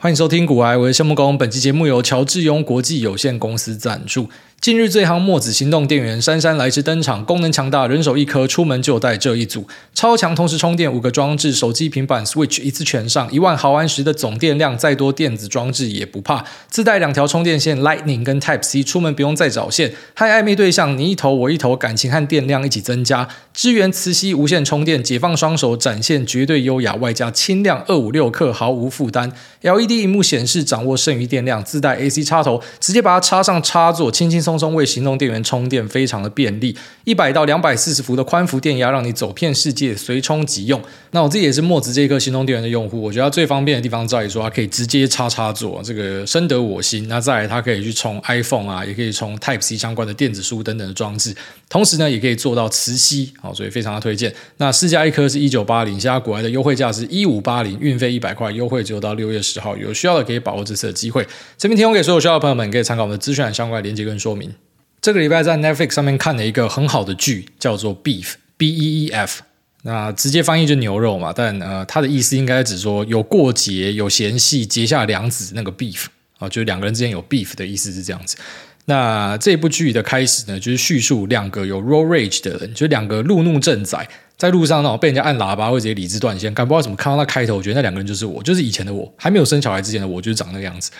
欢迎收听古埃，我是谢木工。本期节目由乔治庸国际有限公司赞助。近日最夯墨子行动电源姗姗来迟登场，功能强大，人手一颗，出门就带这一组，超强同时充电，五个装置，手机、平板、Switch 一次全上，一万毫安时的总电量，再多电子装置也不怕。自带两条充电线，Lightning 跟 Type C，出门不用再找线。和暧昧对象你一头我一头，感情和电量一起增加。支援磁吸无线充电，解放双手，展现绝对优雅，外加轻量二五六克，毫无负担。L.E. LED 萤幕显示掌握剩余电量，自带 AC 插头，直接把它插上插座，轻轻松松为行动电源充电，非常的便利。一百到两百四十伏的宽幅电压，让你走遍世界，随充即用。那我自己也是墨子这一颗行动电源的用户，我觉得它最方便的地方在于说，它可以直接插插座，这个深得我心。那再来，它可以去充 iPhone 啊，也可以充 Type C 相关的电子书等等的装置，同时呢，也可以做到磁吸，好，所以非常的推荐。那市价一颗是一九八零，现在国外的优惠价是一五八零，运费一百块，优惠只有到六月十号，有需要的可以把握这次的机会。这边提供给所有需要的朋友们，可以参考我们的资讯相关的链接跟说明。这个礼拜在 Netflix 上面看了一个很好的剧，叫做 Beef B E E F，那直接翻译就牛肉嘛，但呃，它的意思应该只说有过节、有嫌隙、结下梁子那个 beef 啊，就是两个人之间有 beef 的意思是这样子。那这部剧的开始呢，就是叙述两个有 road rage 的人，就是两个路怒症仔在路上那种被人家按喇叭或者理智断线，干不知道怎么看到那开头，我觉得那两个人就是我，就是以前的我，还没有生小孩之前的我，就是长那个样子。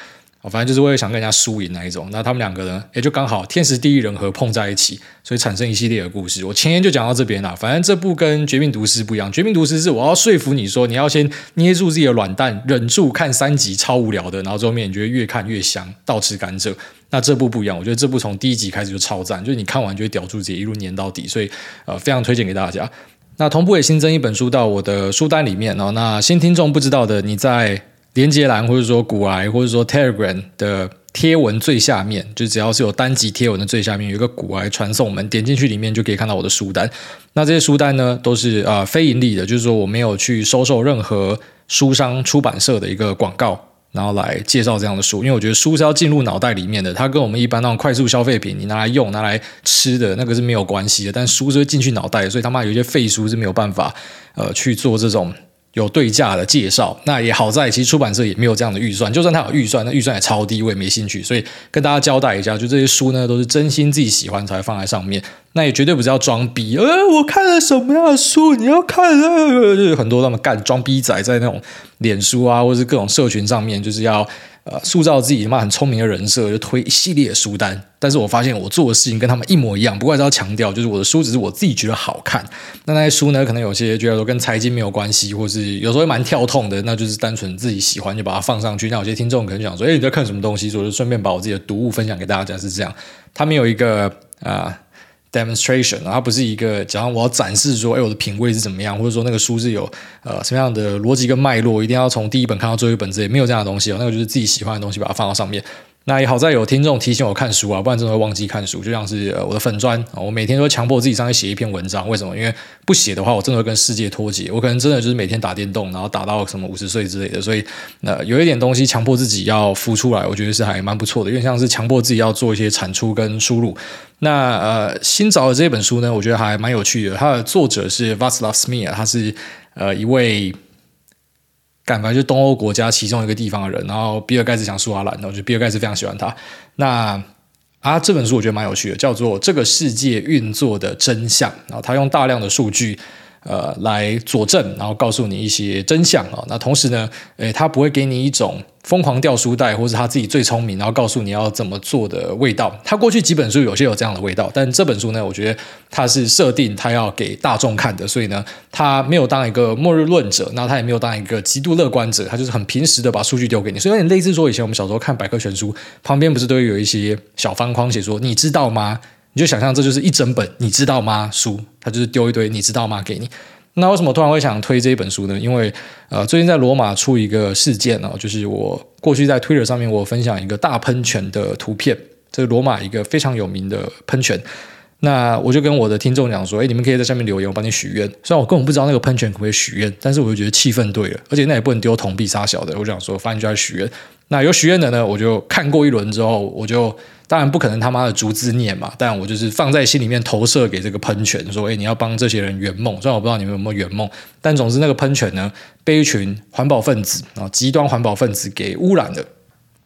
反正就是为了想跟人家输赢那一种，那他们两个呢，也就刚好天时地利人和碰在一起，所以产生一系列的故事。我前言就讲到这边了。反正这部跟《绝命毒师》不一样，《绝命毒师》是我要说服你说，你要先捏住自己的软蛋，忍住看三集超无聊的，然后后面你觉得越看越香，倒吃甘蔗。那这部不一样，我觉得这部从第一集开始就超赞，就是你看完就会叼住自己一路粘到底，所以呃非常推荐给大家。那同步也新增一本书到我的书单里面哦。那新听众不知道的，你在连接栏或者说古癌或者说 Telegram 的。贴文最下面，就只要是有单集贴文的最下面有一个古癌传送门，点进去里面就可以看到我的书单。那这些书单呢，都是啊、呃、非盈利的，就是说我没有去收受任何书商出版社的一个广告，然后来介绍这样的书。因为我觉得书是要进入脑袋里面的，它跟我们一般那种快速消费品，你拿来用、拿来吃的那个是没有关系的。但书是会进去脑袋，所以他妈有一些废书是没有办法呃去做这种。有对价的介绍，那也好在其实出版社也没有这样的预算，就算他有预算，那预算也超低，我也没兴趣。所以跟大家交代一下，就这些书呢，都是真心自己喜欢才放在上面，那也绝对不是要装逼。呃，我看了什么样的书？你要看？呃，就是很多那么干装逼仔在那种脸书啊，或者是各种社群上面，就是要。呃，塑造自己他妈很聪明的人设，就推一系列的书单。但是我发现我做的事情跟他们一模一样，不过还是要强调，就是我的书只是我自己觉得好看。那那些书呢，可能有些觉得说跟财经没有关系，或是有时候蛮跳痛的，那就是单纯自己喜欢就把它放上去。那有些听众可能想说，哎，你在看什么东西？所以我就顺便把我自己的读物分享给大家，是这样。他们有一个啊。demonstration，它不是一个，假如我要展示说，哎，我的品味是怎么样，或者说那个书是有呃什么样的逻辑跟脉络，一定要从第一本看到最后一本之类，没有这样的东西哦，那个就是自己喜欢的东西，把它放到上面。那也好在有听众提醒我看书啊，不然真的会忘记看书。就像是我的粉专，我每天都强迫自己上去写一篇文章。为什么？因为不写的话，我真的会跟世界脱节。我可能真的就是每天打电动，然后打到什么五十岁之类的。所以，那有一点东西强迫自己要浮出来，我觉得是还蛮不错的。因为像是强迫自己要做一些产出跟输入。那呃，新找的这本书呢，我觉得还蛮有趣的。它的作者是 Václav Smil，他是呃一位。干嘛就东欧国家其中一个地方的人，然后比尔盖茨想苏阿兰，我觉得比尔盖茨非常喜欢他。那啊，这本书我觉得蛮有趣的，叫做《这个世界运作的真相》，然后他用大量的数据。呃，来佐证，然后告诉你一些真相啊。那同时呢，诶，他不会给你一种疯狂掉书袋，或是他自己最聪明，然后告诉你要怎么做的味道。他过去几本书有些有这样的味道，但这本书呢，我觉得他是设定他要给大众看的，所以呢，他没有当一个末日论者，那他也没有当一个极度乐观者，他就是很平实的把数据丢给你，所以有点类似说以前我们小时候看百科全书，旁边不是都有一些小方框写说你知道吗？你就想象这就是一整本，你知道吗？书，他就是丢一堆，你知道吗？给你。那为什么突然会想推这一本书呢？因为呃，最近在罗马出一个事件哦，就是我过去在 Twitter 上面我分享一个大喷泉的图片，这是罗马一个非常有名的喷泉。那我就跟我的听众讲说，哎，你们可以在下面留言，我帮你许愿。虽然我根本不知道那个喷泉可不可以许愿，但是我就觉得气氛对了，而且那也不能丢铜币杀小的。我就想说，反正就要许愿。那有许愿的呢，我就看过一轮之后，我就当然不可能他妈的逐字念嘛，但我就是放在心里面投射给这个喷泉，说，哎，你要帮这些人圆梦。虽然我不知道你们有没有圆梦，但总之那个喷泉呢，被一群环保分子啊，极端环保分子给污染了。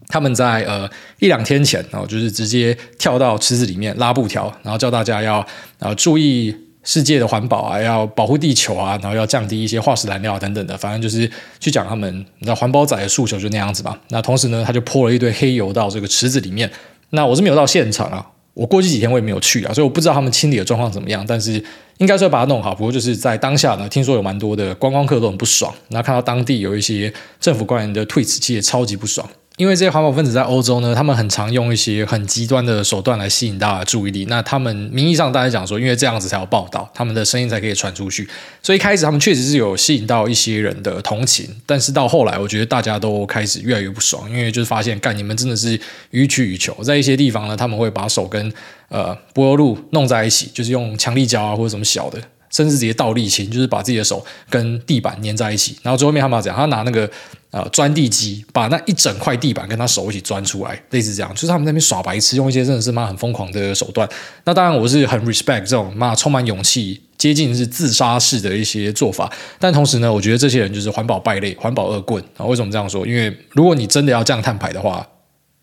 他们在呃一两天前然哦，就是直接跳到池子里面拉布条，然后叫大家要呃注意世界的环保啊，要保护地球啊，然后要降低一些化石燃料等等的，反正就是去讲他们你知道环保仔的诉求就那样子吧。那同时呢，他就泼了一堆黑油到这个池子里面。那我是没有到现场啊，我过去几天我也没有去啊，所以我不知道他们清理的状况怎么样。但是应该是会把它弄好。不过就是在当下呢，听说有蛮多的观光客都很不爽，然后看到当地有一些政府官员的 tweets，其实也超级不爽。因为这些环保分子在欧洲呢，他们很常用一些很极端的手段来吸引大家注意力。那他们名义上大家讲说，因为这样子才有报道，他们的声音才可以传出去。所以一开始他们确实是有吸引到一些人的同情，但是到后来，我觉得大家都开始越来越不爽，因为就是发现，干你们真的是予取予求。在一些地方呢，他们会把手跟呃柏油路弄在一起，就是用强力胶啊或者什么小的。甚至直接倒立青，就是把自己的手跟地板粘在一起，然后最后面他们要讲，他拿那个呃钻地机，把那一整块地板跟他手一起钻出来，类似这样，就是他们那边耍白痴，用一些真的是妈很疯狂的手段。那当然我是很 respect 这种妈充满勇气、接近是自杀式的一些做法，但同时呢，我觉得这些人就是环保败类、环保恶棍啊。为什么这样说？因为如果你真的要降碳排的话，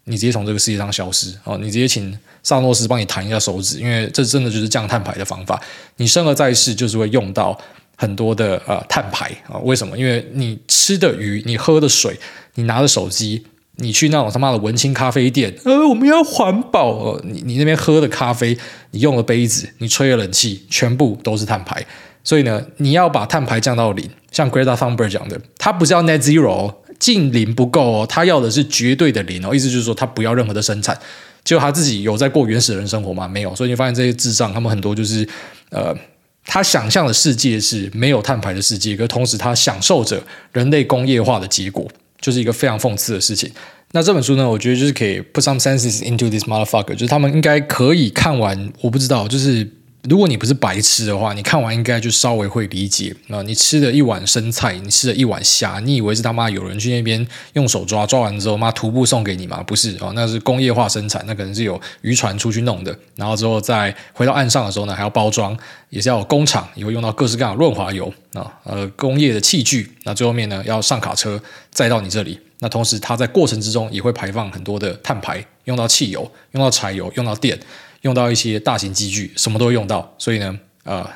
你直接从这个世界上消失哦，你直接请。萨诺斯帮你弹一下手指，因为这真的就是降碳排的方法。你生而在世就是会用到很多的呃碳排啊、为什么？因为你吃的鱼，你喝的水，你拿的手机，你去那种他妈的文青咖啡店，呃，我们要环保。呃、你你那边喝的咖啡，你用的杯子，你吹的冷气，全部都是碳排。所以呢，你要把碳排降到零，像 Greta Thunberg 讲的，他不是要 Net Zero，净零不够哦，他要的是绝对的零哦，意思就是说他不要任何的生产。就他自己有在过原始人生活吗？没有，所以你发现这些智障，他们很多就是，呃，他想象的世界是没有碳排的世界，可同时他享受着人类工业化的结果，就是一个非常讽刺的事情。那这本书呢，我觉得就是可以 put some senses into this motherfucker，就是他们应该可以看完，我不知道，就是。如果你不是白痴的话，你看完应该就稍微会理解啊。你吃了一碗生菜，你吃了一碗虾，你以为是他妈有人去那边用手抓，抓完之后妈徒步送给你吗？不是哦，那是工业化生产，那可能是有渔船出去弄的，然后之后再回到岸上的时候呢，还要包装，也是要有工厂，也会用到各式各样的润滑油啊，呃，工业的器具，那最后面呢要上卡车载到你这里，那同时它在过程之中也会排放很多的碳排，用到汽油，用到柴油，用到电。用到一些大型机具，什么都会用到，所以呢，呃，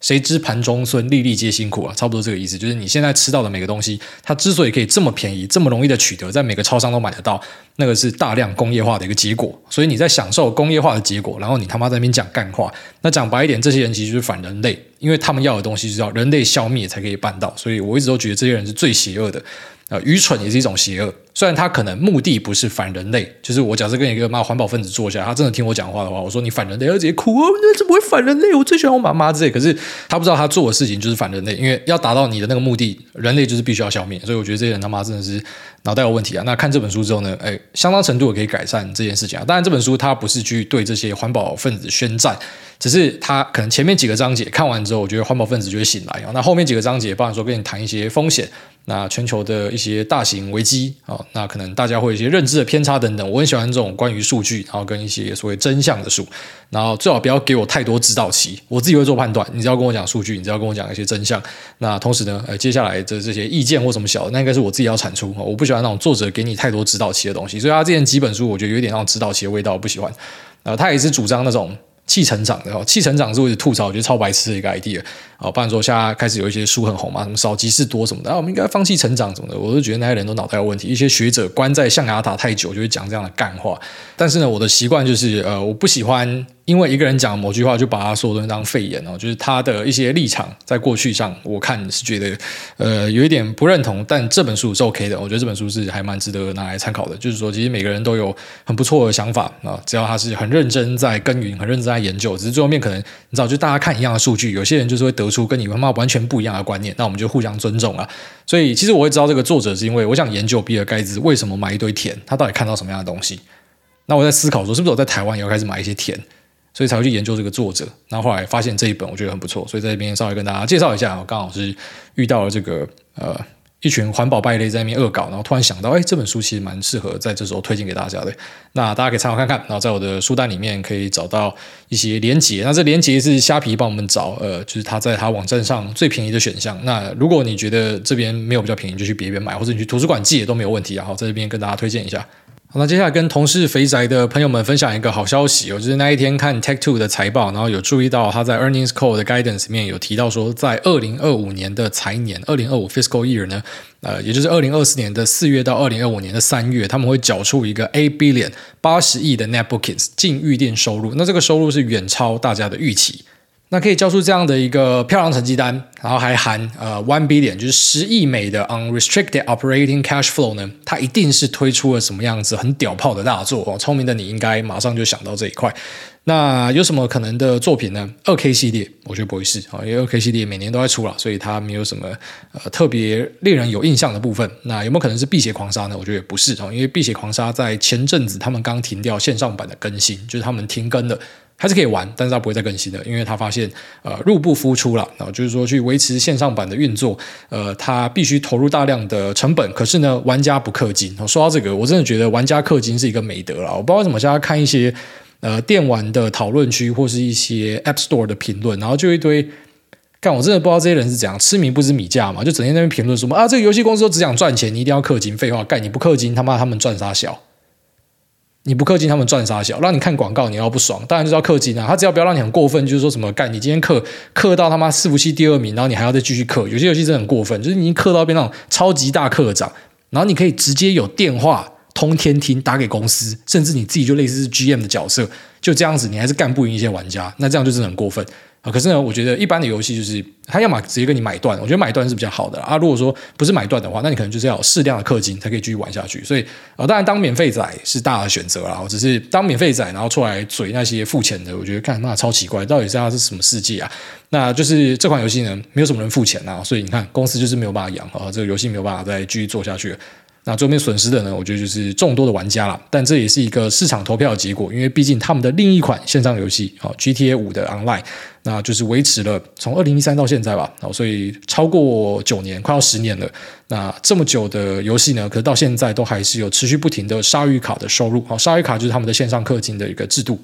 谁知盘中餐，粒粒皆辛苦啊，差不多这个意思。就是你现在吃到的每个东西，它之所以可以这么便宜、这么容易的取得，在每个超商都买得到，那个是大量工业化的一个结果。所以你在享受工业化的结果，然后你他妈在那边讲干话。那讲白一点，这些人其实就是反人类，因为他们要的东西是要人类消灭才可以办到。所以我一直都觉得这些人是最邪恶的。呃，愚蠢也是一种邪恶。虽然他可能目的不是反人类，就是我假设跟一个妈环保分子坐下，他真的听我讲话的话，我说你反人类，他直接哭，你怎么会反人类？我最喜欢我妈妈之类。可是他不知道他做的事情就是反人类，因为要达到你的那个目的，人类就是必须要消灭。所以我觉得这些人他妈真的是脑袋有问题啊。那看这本书之后呢，哎，相当程度可以改善这件事情啊。当然这本书它不是去对这些环保分子宣战。只是他可能前面几个章节看完之后，我觉得环保分子就会醒来啊。那后面几个章节，包含说跟你谈一些风险，那全球的一些大型危机啊，那可能大家会有一些认知的偏差等等。我很喜欢这种关于数据，然后跟一些所谓真相的书。然后最好不要给我太多指导期，我自己会做判断。你只要跟我讲数据，你只要跟我讲一些真相。那同时呢，呃，接下来的这些意见或什么小的，那应该是我自己要产出。我不喜欢那种作者给你太多指导期的东西。所以他之前几本书，我觉得有点那种指导期的味道，我不喜欢。呃，他也是主张那种。气成长的哦，气成长是我一直吐槽，我觉得超白痴的一个 idea 啊。不然说现在开始有一些书很红嘛，什么少即是多什么的啊，我们应该放弃成长什么的，我都觉得那些人都脑袋有问题。一些学者关在象牙塔太久，就会讲这样的干话。但是呢，我的习惯就是呃，我不喜欢。因为一个人讲某句话，就把他说的当废言哦，就是他的一些立场，在过去上，我看是觉得，呃，有一点不认同。但这本书是 OK 的，我觉得这本书是还蛮值得拿来参考的。就是说，其实每个人都有很不错的想法啊，只要他是很认真在耕耘，很认真在研究，只是最后面可能你知道，就大家看一样的数据，有些人就是会得出出跟你妈妈完全不一样的观念，那我们就互相尊重啊。所以，其实我会知道这个作者，是因为我想研究比尔盖茨为什么买一堆田，他到底看到什么样的东西。那我在思考说，是不是我在台湾也要开始买一些田？所以才会去研究这个作者。然后后来发现这一本我觉得很不错，所以在这边稍微跟大家介绍一下。我刚好是遇到了这个呃。一群环保败类在那边恶搞，然后突然想到，哎，这本书其实蛮适合在这时候推荐给大家的。那大家可以参考看看。然后在我的书单里面可以找到一些连结。那这连结是虾皮帮我们找，呃，就是他在他网站上最便宜的选项。那如果你觉得这边没有比较便宜，就去别边买，或者你去图书馆借也都没有问题。然后在这边跟大家推荐一下。那接下来跟同事肥宅的朋友们分享一个好消息，我就是那一天看 Tech Two 的财报，然后有注意到他在 Earnings Call 的 Guidance 里面有提到说，在二零二五年的财年，二零二五 Fiscal Year 呢，呃，也就是二零二四年的四月到二零二五年的三月，他们会缴出一个 A billion 八十亿的 Net Bookings 净预订收入，那这个收入是远超大家的预期。那可以交出这样的一个漂亮成绩单，然后还含呃 one billion 就是十亿美的 unrestricted operating cash flow 呢，它一定是推出了什么样子很屌炮的大作哦。聪明的你应该马上就想到这一块。那有什么可能的作品呢？二 K 系列，我觉得不会是啊，因为二 K 系列每年都在出了，所以它没有什么呃特别令人有印象的部分。那有没有可能是辟邪狂杀呢？我觉得也不是哦，因为辟邪狂杀在前阵子他们刚停掉线上版的更新，就是他们停更了。还是可以玩，但是它不会再更新了，因为他发现呃入不敷出了，然后就是说去维持线上版的运作，呃，他必须投入大量的成本，可是呢，玩家不氪金。说到这个，我真的觉得玩家氪金是一个美德了。我不知道为什么现在看一些呃电玩的讨论区或是一些 App Store 的评论，然后就一堆，干我真的不知道这些人是怎样痴迷不知米价嘛，就整天在那边评论什么啊，这个游戏公司都只想赚钱，你一定要氪金。废话，干你不氪金，他妈他们赚啥小？你不氪金，他们赚啥小？让你看广告，你要不爽，当然就是要氪金啊！他只要不要让你很过分，就是说什么干，你今天氪氪到他妈伺服器第二名，然后你还要再继续氪。有些游戏真的很过分，就是你已经氪到变那种超级大氪长，然后你可以直接有电话通天听打给公司，甚至你自己就类似是 GM 的角色，就这样子，你还是干不赢一些玩家，那这样就真的很过分。啊，可是呢，我觉得一般的游戏就是他要么直接跟你买断，我觉得买断是比较好的啊。如果说不是买断的话，那你可能就是要适量的氪金才可以继续玩下去。所以啊，当然当免费仔是大的选择啦。我只是当免费仔，然后出来嘴那些付钱的，我觉得看那超奇怪，到底是他是什么世界啊？那就是这款游戏呢，没有什么人付钱啊，所以你看公司就是没有办法养啊，这个游戏没有办法再继续做下去。那最后面损失的呢，我觉得就是众多的玩家啦。但这也是一个市场投票的结果，因为毕竟他们的另一款线上游戏哦，GTA 五的 Online，那就是维持了从二零一三到现在吧，哦所以超过九年，快要十年了。那这么久的游戏呢，可是到现在都还是有持续不停的鲨鱼卡的收入。哦，鲨鱼卡就是他们的线上氪金的一个制度。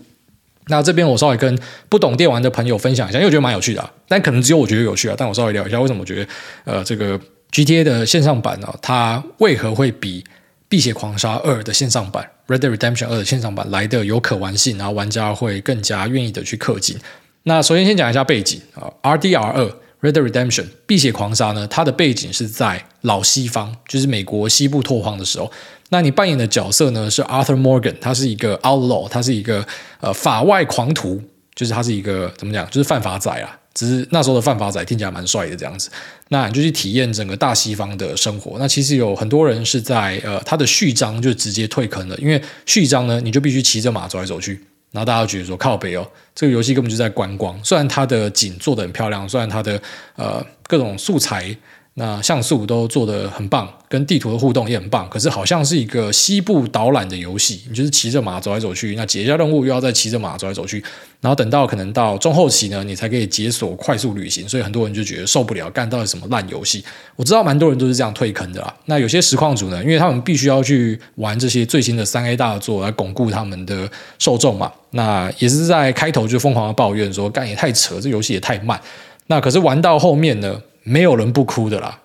那这边我稍微跟不懂电玩的朋友分享一下，因为我觉得蛮有趣的，但可能只有我觉得有趣啊。但我稍微聊一下，为什么我觉得呃这个。GTA 的线上版呢、哦，它为何会比《碧血狂杀二》的线上版《Red Dead Redemption 二》的线上版来的有可玩性，然后玩家会更加愿意的去氪金？那首先先讲一下背景啊，《RDR 二》《Red Dead Redemption》《碧血狂杀》呢，它的背景是在老西方，就是美国西部拓荒的时候。那你扮演的角色呢是 Arthur Morgan，他是一个 outlaw，他是一个呃法外狂徒，就是他是一个怎么讲，就是犯法仔啊。只是那时候的犯法仔听起来蛮帅的这样子，那你就去体验整个大西方的生活。那其实有很多人是在呃他的序章就直接退坑了，因为序章呢你就必须骑着马走来走去，然后大家觉得说靠北哦，这个游戏根本就在观光。虽然它的景做得很漂亮，虽然它的呃各种素材。那像素都做得很棒，跟地图的互动也很棒，可是好像是一个西部导览的游戏，你就是骑着马走来走去，那解一下任务又要再骑着马走来走去，然后等到可能到中后期呢，你才可以解锁快速旅行，所以很多人就觉得受不了，干到底什么烂游戏？我知道蛮多人都是这样退坑的啦。那有些实况组呢，因为他们必须要去玩这些最新的三 A 大作来巩固他们的受众嘛，那也是在开头就疯狂的抱怨说，干也太扯，这游戏也太慢。那可是玩到后面呢？没有人不哭的啦，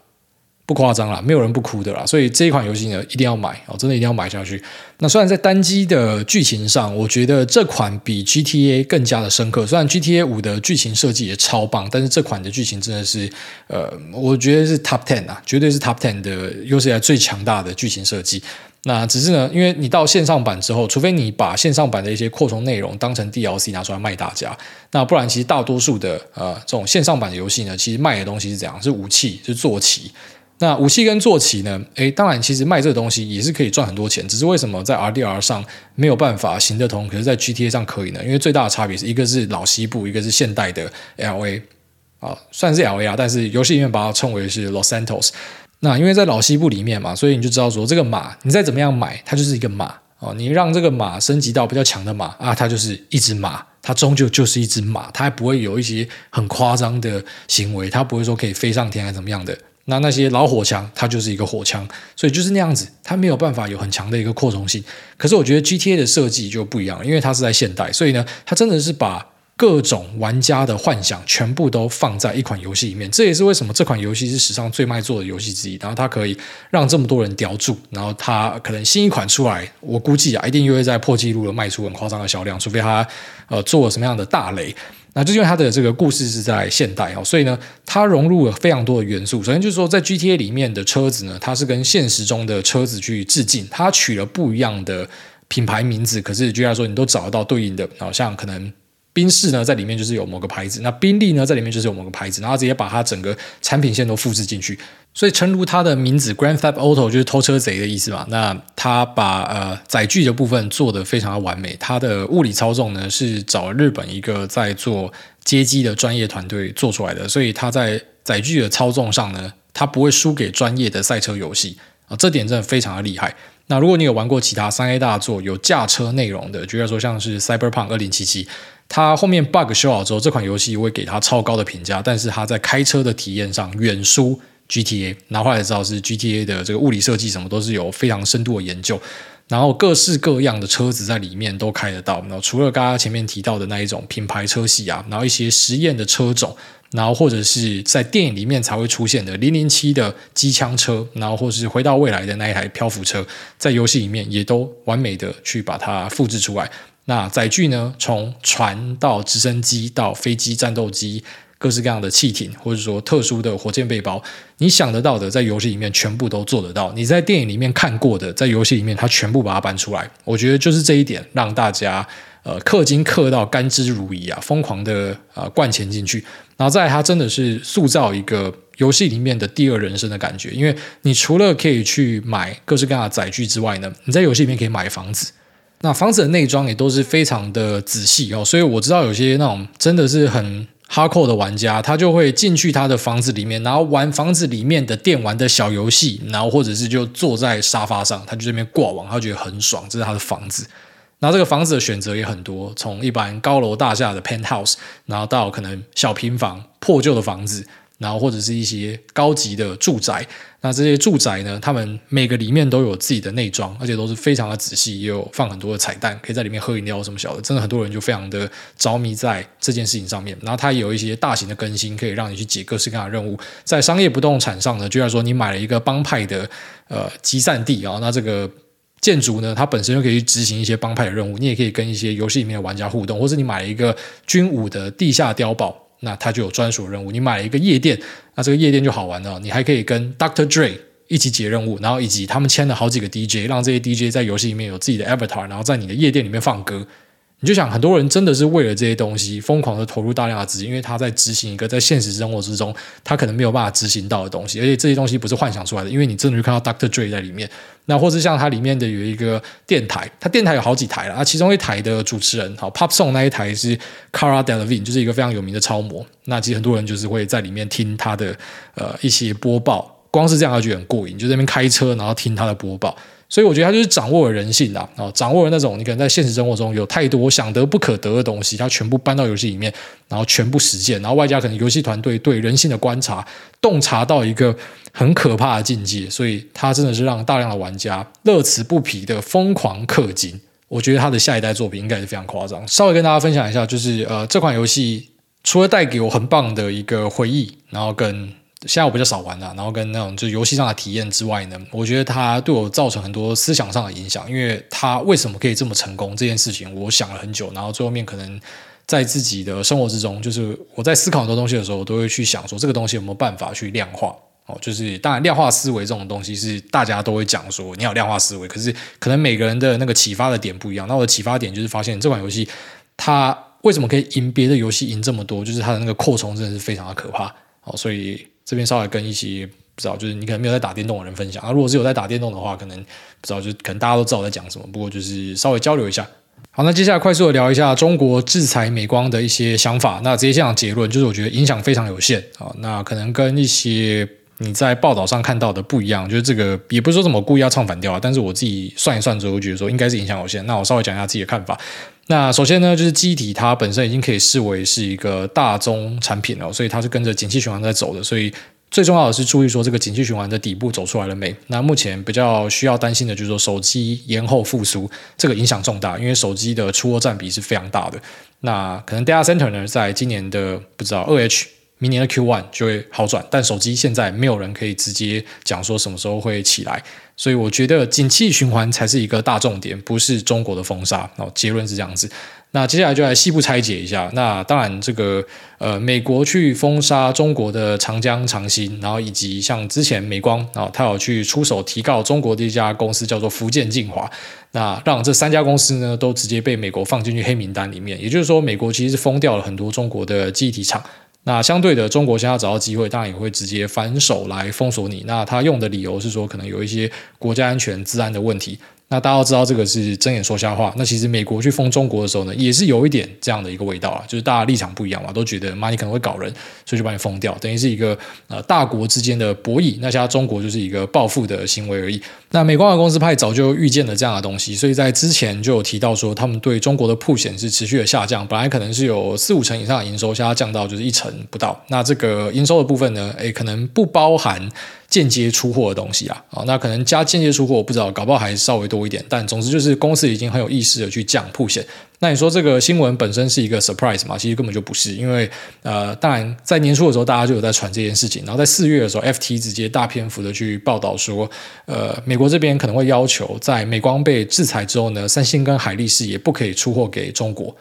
不夸张啦，没有人不哭的啦。所以这一款游戏呢，一定要买哦，真的一定要买下去。那虽然在单机的剧情上，我觉得这款比 GTA 更加的深刻。虽然 GTA 五的剧情设计也超棒，但是这款的剧情真的是，呃，我觉得是 Top Ten 啊，绝对是 Top Ten 的有史以来最强大的剧情设计。那只是呢，因为你到线上版之后，除非你把线上版的一些扩充内容当成 DLC 拿出来卖大家，那不然其实大多数的呃这种线上版的游戏呢，其实卖的东西是怎样？是武器，是坐骑。那武器跟坐骑呢，诶，当然其实卖这个东西也是可以赚很多钱，只是为什么在 RDR 上没有办法行得通，可是在 GTA 上可以呢？因为最大的差别是一个是老西部，一个是现代的 LA 啊，算是 LA 啊，但是游戏里面把它称为是 Los Santos。那因为在老西部里面嘛，所以你就知道说这个马你再怎么样买，它就是一个马哦。你让这个马升级到比较强的马啊，它就是一只马，它终究就是一只马，它还不会有一些很夸张的行为，它不会说可以飞上天还怎么样的。那那些老火枪，它就是一个火枪，所以就是那样子，它没有办法有很强的一个扩充性。可是我觉得 GTA 的设计就不一样，因为它是在现代，所以呢，它真的是把各种玩家的幻想全部都放在一款游戏里面。这也是为什么这款游戏是史上最卖座的游戏之一。然后它可以让这么多人叼住，然后它可能新一款出来，我估计啊，一定又会在破纪录的卖出很夸张的销量，除非它呃做了什么样的大雷。那就因为它的这个故事是在现代哦，所以呢，它融入了非常多的元素。首先就是说，在 GTA 里面的车子呢，它是跟现实中的车子去致敬，它取了不一样的品牌名字，可是就来说，你都找得到对应的。好像可能宾士呢，在里面就是有某个牌子，那宾利呢，在里面就是有某个牌子，然后直接把它整个产品线都复制进去。所以，诚如它的名字 Grand Theft Auto 就是偷车贼的意思嘛。那他把呃载具的部分做得非常的完美。它的物理操纵呢，是找日本一个在做街机的专业团队做出来的。所以，它在载具的操纵上呢，它不会输给专业的赛车游戏啊。这点真的非常的厉害。那如果你有玩过其他三 A 大作有驾车内容的，比如说像是 Cyberpunk 二零七七，它后面 bug 修好之后，这款游戏会给它超高的评价。但是它在开车的体验上远输。GTA，然后后来知道是 GTA 的这个物理设计什么都是有非常深度的研究，然后各式各样的车子在里面都开得到。然后除了刚刚前面提到的那一种品牌车系啊，然后一些实验的车种，然后或者是在电影里面才会出现的零零七的机枪车，然后或是回到未来的那一台漂浮车，在游戏里面也都完美的去把它复制出来。那载具呢，从船到直升机到飞机战斗机。各式各样的汽艇，或者说特殊的火箭背包，你想得到的，在游戏里面全部都做得到。你在电影里面看过的，在游戏里面它全部把它搬出来。我觉得就是这一点，让大家呃氪金氪到甘之如饴啊，疯狂的呃灌钱进去。然后再，它真的是塑造一个游戏里面的第二人生的感觉。因为你除了可以去买各式各样的载具之外呢，你在游戏里面可以买房子。那房子的内装也都是非常的仔细哦，所以我知道有些那种真的是很。哈扣的玩家，他就会进去他的房子里面，然后玩房子里面的电玩的小游戏，然后或者是就坐在沙发上，他就这边挂网，他觉得很爽，这是他的房子。然后这个房子的选择也很多，从一般高楼大厦的 penthouse，然后到可能小平房、破旧的房子。然后或者是一些高级的住宅，那这些住宅呢，他们每个里面都有自己的内装，而且都是非常的仔细，也有放很多的彩蛋，可以在里面喝饮料什么小的，真的很多人就非常的着迷在这件事情上面。然后它有一些大型的更新，可以让你去解各式各样的任务。在商业不动产上呢，就像说你买了一个帮派的呃集散地啊，那这个建筑呢，它本身就可以去执行一些帮派的任务，你也可以跟一些游戏里面的玩家互动，或者你买了一个军武的地下碉堡。那它就有专属任务。你买了一个夜店，那这个夜店就好玩了。你还可以跟 Doctor Dre 一起解任务，然后以及他们签了好几个 DJ，让这些 DJ 在游戏里面有自己的 avatar，然后在你的夜店里面放歌。你就想，很多人真的是为了这些东西疯狂的投入大量的资金，因为他在执行一个在现实生活之中他可能没有办法执行到的东西，而且这些东西不是幻想出来的，因为你真的会看到 Doctor Dre 在里面。那或是像它里面的有一个电台，它电台有好几台了啊，其中一台的主持人，好 Pop Song 那一台是 Cara Delevingne，就是一个非常有名的超模。那其实很多人就是会在里面听他的呃一些播报，光是这样他就很过瘾，就在那边开车然后听他的播报。所以我觉得他就是掌握了人性啦，啊，掌握了那种你可能在现实生活中有太多想得不可得的东西，他全部搬到游戏里面，然后全部实现，然后外加可能游戏团队对人性的观察，洞察到一个很可怕的境界，所以他真的是让大量的玩家乐此不疲的疯狂氪金。我觉得他的下一代作品应该是非常夸张。稍微跟大家分享一下，就是呃，这款游戏除了带给我很棒的一个回忆，然后跟现在我比较少玩了，然后跟那种就游戏上的体验之外呢，我觉得它对我造成很多思想上的影响。因为它为什么可以这么成功这件事情，我想了很久。然后最后面可能在自己的生活之中，就是我在思考很多东西的时候，我都会去想说这个东西有没有办法去量化。哦，就是当然量化思维这种东西是大家都会讲说你要量化思维，可是可能每个人的那个启发的点不一样。那我的启发点就是发现这款游戏它为什么可以赢别的游戏赢这么多，就是它的那个扩充真的是非常的可怕。哦，所以。这边稍微跟一些不知道，就是你可能没有在打电动的人分享啊。如果是有在打电动的话，可能不知道，就可能大家都知道我在讲什么。不过就是稍微交流一下。好，那接下来快速的聊一下中国制裁美光的一些想法。那直接这样结论，就是我觉得影响非常有限啊。那可能跟一些你在报道上看到的不一样，就是这个也不是说怎么故意要唱反调啊，但是我自己算一算之后，觉得说应该是影响有限。那我稍微讲一下自己的看法。那首先呢，就是机体它本身已经可以视为是一个大宗产品了，所以它是跟着景气循环在走的。所以最重要的是注意说这个景气循环的底部走出来了没？那目前比较需要担心的就是说手机延后复苏，这个影响重大，因为手机的出货占比是非常大的。那可能 data center 呢，在今年的不知道二 H。明年的 Q1 就会好转，但手机现在没有人可以直接讲说什么时候会起来，所以我觉得景气循环才是一个大重点，不是中国的封杀。哦，结论是这样子。那接下来就来细部拆解一下。那当然，这个呃，美国去封杀中国的长江、长兴，然后以及像之前美光啊，他有去出手提告中国的一家公司叫做福建晋华，那让这三家公司呢都直接被美国放进去黑名单里面。也就是说，美国其实是封掉了很多中国的记忆体厂。那相对的，中国现在找到机会，当然也会直接反手来封锁你。那他用的理由是说，可能有一些国家安全、治安的问题。那大家都知道这个是睁眼说瞎话。那其实美国去封中国的时候呢，也是有一点这样的一个味道啊，就是大家立场不一样嘛，都觉得妈你可能会搞人，所以就把你封掉，等于是一个呃大国之间的博弈。那现在中国就是一个报复的行为而已。那美光的公司派早就预见了这样的东西，所以在之前就有提到说，他们对中国的曝险是持续的下降，本来可能是有四五成以上的营收，现在降到就是一成不到。那这个营收的部分呢，诶，可能不包含。间接出货的东西啊，啊，那可能加间接出货，我不知道，搞不好还稍微多一点。但总之就是公司已经很有意识的去降铺险。那你说这个新闻本身是一个 surprise 吗？其实根本就不是，因为呃，当然在年初的时候大家就有在传这件事情，然后在四月的时候，FT 直接大篇幅的去报道说，呃，美国这边可能会要求在美光被制裁之后呢，三星跟海力士也不可以出货给中国。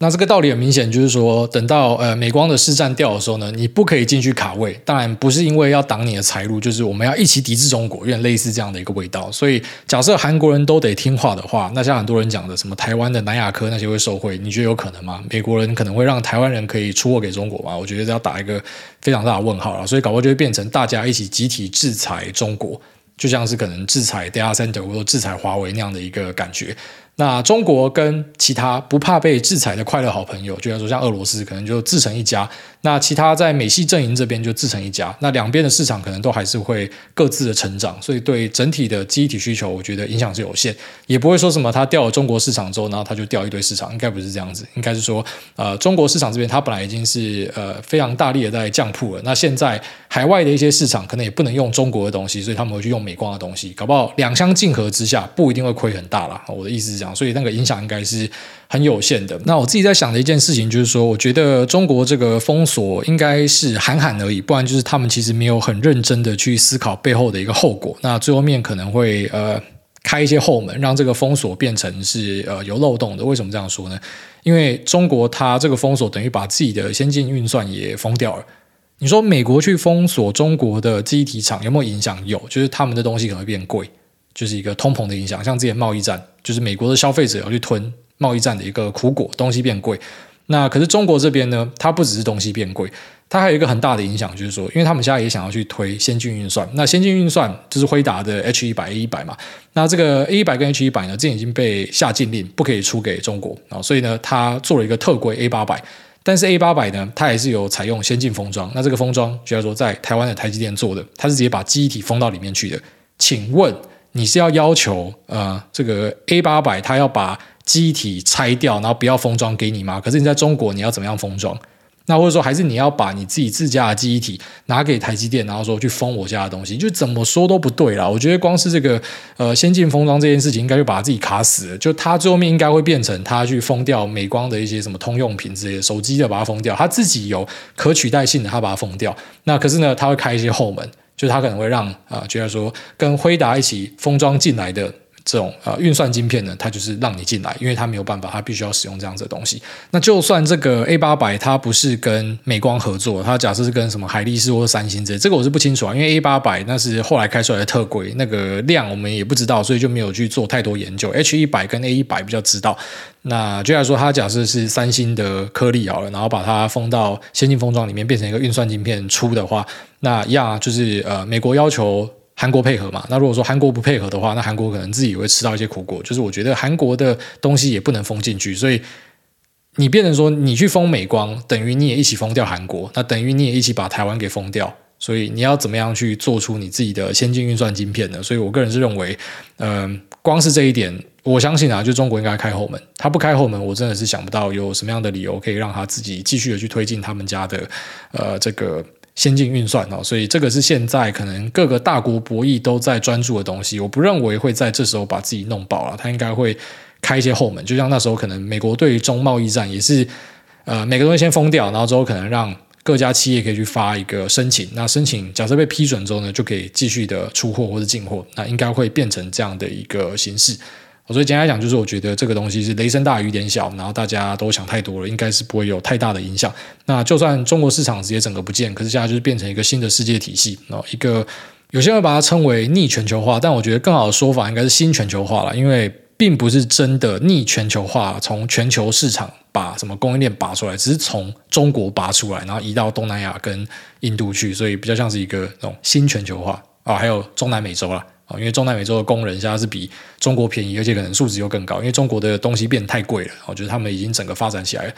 那这个道理很明显，就是说，等到呃美光的市占掉的时候呢，你不可以进去卡位。当然不是因为要挡你的财路，就是我们要一起抵制中国，有点类似这样的一个味道。所以假设韩国人都得听话的话，那像很多人讲的什么台湾的南亚科那些会受惠，你觉得有可能吗？美国人可能会让台湾人可以出货给中国吗？我觉得要打一个非常大的问号了。所以搞不好就会变成大家一起集体制裁中国，就像是可能制裁 Data Center 或者制裁华为那样的一个感觉。那中国跟其他不怕被制裁的快乐好朋友，就像说像俄罗斯，可能就自成一家。那其他在美系阵营这边就自成一家。那两边的市场可能都还是会各自的成长，所以对整体的机体需求，我觉得影响是有限，也不会说什么它掉了中国市场之后，然后它就掉一堆市场，应该不是这样子。应该是说，呃，中国市场这边它本来已经是呃非常大力的在降铺了。那现在海外的一些市场可能也不能用中国的东西，所以他们会去用美光的东西，搞不好两相竞合之下，不一定会亏很大啦。我的意思是这样。所以那个影响应该是很有限的。那我自己在想的一件事情就是说，我觉得中国这个封锁应该是喊喊而已，不然就是他们其实没有很认真的去思考背后的一个后果。那最后面可能会呃开一些后门，让这个封锁变成是呃有漏洞的。为什么这样说呢？因为中国它这个封锁等于把自己的先进运算也封掉了。你说美国去封锁中国的记忆体厂有没有影响？有，就是他们的东西可能会变贵。就是一个通膨的影响，像之前贸易战，就是美国的消费者要去吞贸易战的一个苦果，东西变贵。那可是中国这边呢，它不只是东西变贵，它还有一个很大的影响，就是说，因为他们现在也想要去推先进运算，那先进运算就是辉达的 H 一百 A 一百嘛，那这个 A 一百跟 H 一百呢，之前已经被下禁令，不可以出给中国。啊，所以呢，它做了一个特规 A 八百，但是 A 八百呢，它也是有采用先进封装，那这个封装就要说在台湾的台积电做的，它是直接把记忆体封到里面去的，请问？你是要要求呃这个 A 八百它要把机体拆掉，然后不要封装给你吗？可是你在中国你要怎么样封装？那或者说还是你要把你自己自家的机体拿给台积电，然后说去封我家的东西，就怎么说都不对啦。我觉得光是这个呃先进封装这件事情，应该就把自己卡死了。就他最后面应该会变成他去封掉美光的一些什么通用品之类的手机的，把它封掉。他自己有可取代性的，他把它封掉。那可是呢，他会开一些后门。就是他可能会让啊，觉得说跟辉达一起封装进来的这种呃运算晶片呢，它就是让你进来，因为它没有办法，它必须要使用这样子的东西。那就算这个 A 八百它不是跟美光合作，它假设是跟什么海力士或者三星之类，这个我是不清楚啊，因为 A 八百那是后来开出来的特规，那个量我们也不知道，所以就没有去做太多研究。H 一百跟 A 一百比较知道。那就来说，它假设是三星的颗粒好了，然后把它封到先进封装里面，变成一个运算晶片出的话，那一样，就是呃，美国要求韩国配合嘛。那如果说韩国不配合的话，那韩国可能自己也会吃到一些苦果。就是我觉得韩国的东西也不能封进去，所以你变成说你去封美光，等于你也一起封掉韩国，那等于你也一起把台湾给封掉。所以你要怎么样去做出你自己的先进运算晶片呢？所以我个人是认为，嗯、光是这一点，我相信啊，就中国应该开后门。他不开后门，我真的是想不到有什么样的理由可以让他自己继续的去推进他们家的呃这个先进运算哦。所以这个是现在可能各个大国博弈都在专注的东西。我不认为会在这时候把自己弄爆了，他应该会开一些后门。就像那时候可能美国对于中贸易战也是，呃，每个东西先封掉，然后之后可能让。各家企业可以去发一个申请，那申请假设被批准之后呢，就可以继续的出货或者进货，那应该会变成这样的一个形式。所以简单来讲，就是我觉得这个东西是雷声大雨点小，然后大家都想太多了，应该是不会有太大的影响。那就算中国市场直接整个不见，可是现在就是变成一个新的世界体系，然后一个有些人把它称为逆全球化，但我觉得更好的说法应该是新全球化了，因为。并不是真的逆全球化，从全球市场把什么供应链拔出来，只是从中国拔出来，然后移到东南亚跟印度去，所以比较像是一个那种新全球化啊，还有中南美洲啦，啊，因为中南美洲的工人现在是比中国便宜，而且可能素质又更高，因为中国的东西变得太贵了，我觉得他们已经整个发展起来了，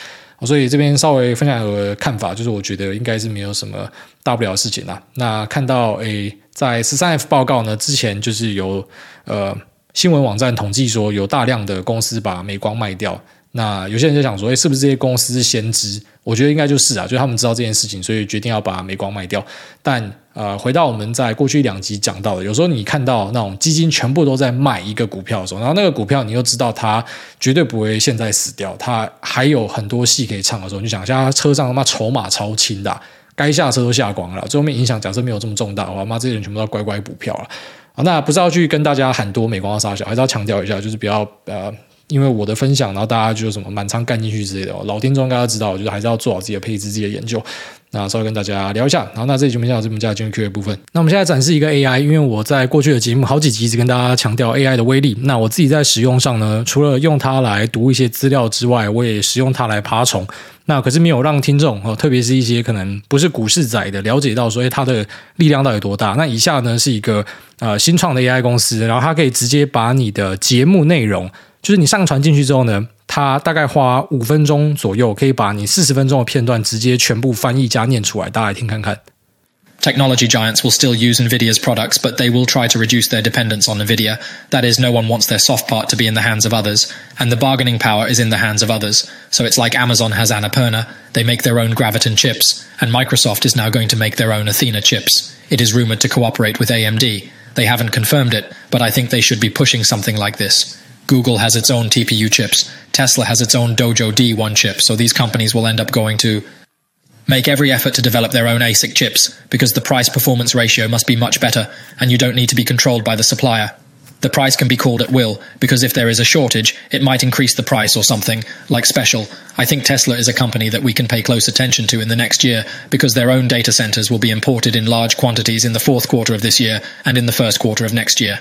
所以这边稍微分享一个看法，就是我觉得应该是没有什么大不了的事情啦。那看到诶，在十三 F 报告呢之前，就是有呃。新闻网站统计说，有大量的公司把美光卖掉。那有些人就想说，诶，是不是这些公司是先知？我觉得应该就是啊，就是他们知道这件事情，所以决定要把美光卖掉。但呃，回到我们在过去两集讲到的，有时候你看到那种基金全部都在卖一个股票的时候，然后那个股票你又知道它绝对不会现在死掉，它还有很多戏可以唱的时候，你就想一下，车上他妈筹码超轻的，该下车都下光了，最后面影响假设没有这么重大的话，妈这些人全部都要乖乖补票了。那不是要去跟大家喊多美光的杀小，还是要强调一下，就是不要呃，因为我的分享，然后大家就什么满仓干进去之类的。老听众应该要知道，我就是还是要做好自己的配置、自己的研究。那稍微跟大家聊一下。然后那这里就没讲这么加进入 Q&A 部分。那我们现在展示一个 AI，因为我在过去的节目好几集一直跟大家强调 AI 的威力。那我自己在使用上呢，除了用它来读一些资料之外，我也使用它来爬虫。那可是没有让听众哦，特别是一些可能不是股市仔的了解到说，诶，它的力量到底有多大？那以下呢是一个呃新创的 AI 公司，然后它可以直接把你的节目内容，就是你上传进去之后呢，它大概花五分钟左右，可以把你四十分钟的片段直接全部翻译加念出来，大家来听看看。Technology giants will still use NVIDIA's products, but they will try to reduce their dependence on NVIDIA. That is, no one wants their soft part to be in the hands of others, and the bargaining power is in the hands of others. So it's like Amazon has Annapurna, they make their own Graviton chips, and Microsoft is now going to make their own Athena chips. It is rumored to cooperate with AMD. They haven't confirmed it, but I think they should be pushing something like this. Google has its own TPU chips. Tesla has its own Dojo D1 chip, so these companies will end up going to Make every effort to develop their own ASIC chips, because the price performance ratio must be much better, and you don't need to be controlled by the supplier. The price can be called at will, because if there is a shortage, it might increase the price or something, like special. I think Tesla is a company that we can pay close attention to in the next year, because their own data centers will be imported in large quantities in the fourth quarter of this year and in the first quarter of next year.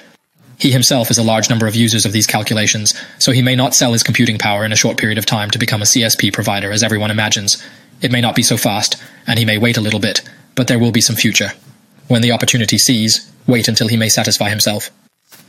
He himself is a large number of users of these calculations, so he may not sell his computing power in a short period of time to become a CSP provider as everyone imagines. It may not be so fast, and he may wait a little bit, but there will be some future. When the opportunity sees, wait until he may satisfy himself.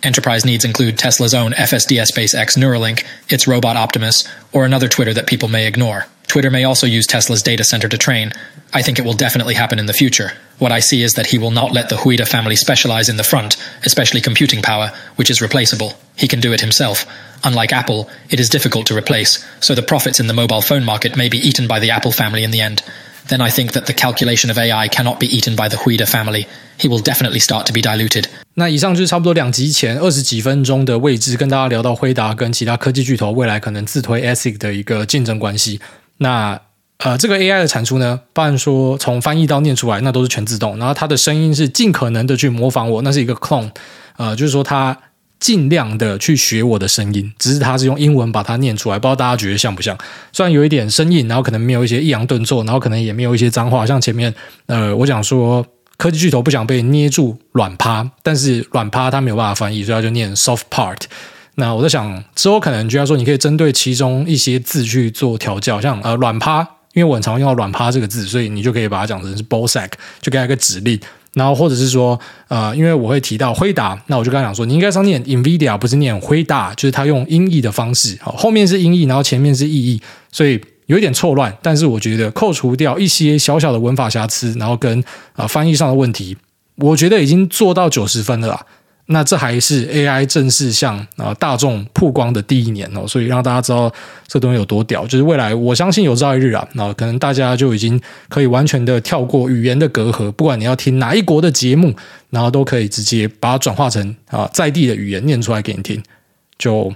Enterprise needs include Tesla's own FSD SpaceX Neuralink, its robot Optimus, or another Twitter that people may ignore. Twitter may also use Tesla's data center to train. I think it will definitely happen in the future. What I see is that he will not let the Huida family specialize in the front, especially computing power, which is replaceable. He can do it himself. Unlike Apple, it is difficult to replace, so the profits in the mobile phone market may be eaten by the Apple family in the end. Then I think that the calculation of AI cannot be eaten by the Huida family. He will definitely start to be diluted. 那以上就是差不多两集前二十几分钟的位置，跟大家聊到辉达跟其他科技巨头未来可能自推 ASIC 的一个竞争关系。 那呃，这个 AI 的产出呢，不然说从翻译到念出来，那都是全自动，然后它的声音是尽可能的去模仿我，那是一个 clone，呃，就是说它。尽量的去学我的声音，只是它是用英文把它念出来，不知道大家觉得像不像？虽然有一点生硬，然后可能没有一些抑扬顿挫，然后可能也没有一些脏话，像前面呃，我讲说科技巨头不想被捏住软趴，但是软趴他没有办法翻译，所以他就念 soft part。那我在想之后可能就要说，你可以针对其中一些字去做调教，像呃软趴，因为我很常用到软趴这个字，所以你就可以把它讲成是 ball sack，就给他一个指令。然后或者是说，呃，因为我会提到辉达，那我就跟他讲说，你应该是念 NVIDIA，不是念辉达，就是他用音译的方式，好，后面是音译，然后前面是意译，所以有一点错乱，但是我觉得扣除掉一些小小的文法瑕疵，然后跟啊、呃、翻译上的问题，我觉得已经做到九十分了啦。那这还是 AI 正式向啊大众曝光的第一年哦，所以让大家知道这东西有多屌。就是未来，我相信有朝一日啊，那可能大家就已经可以完全的跳过语言的隔阂，不管你要听哪一国的节目，然后都可以直接把它转化成啊在地的语言念出来给你听。就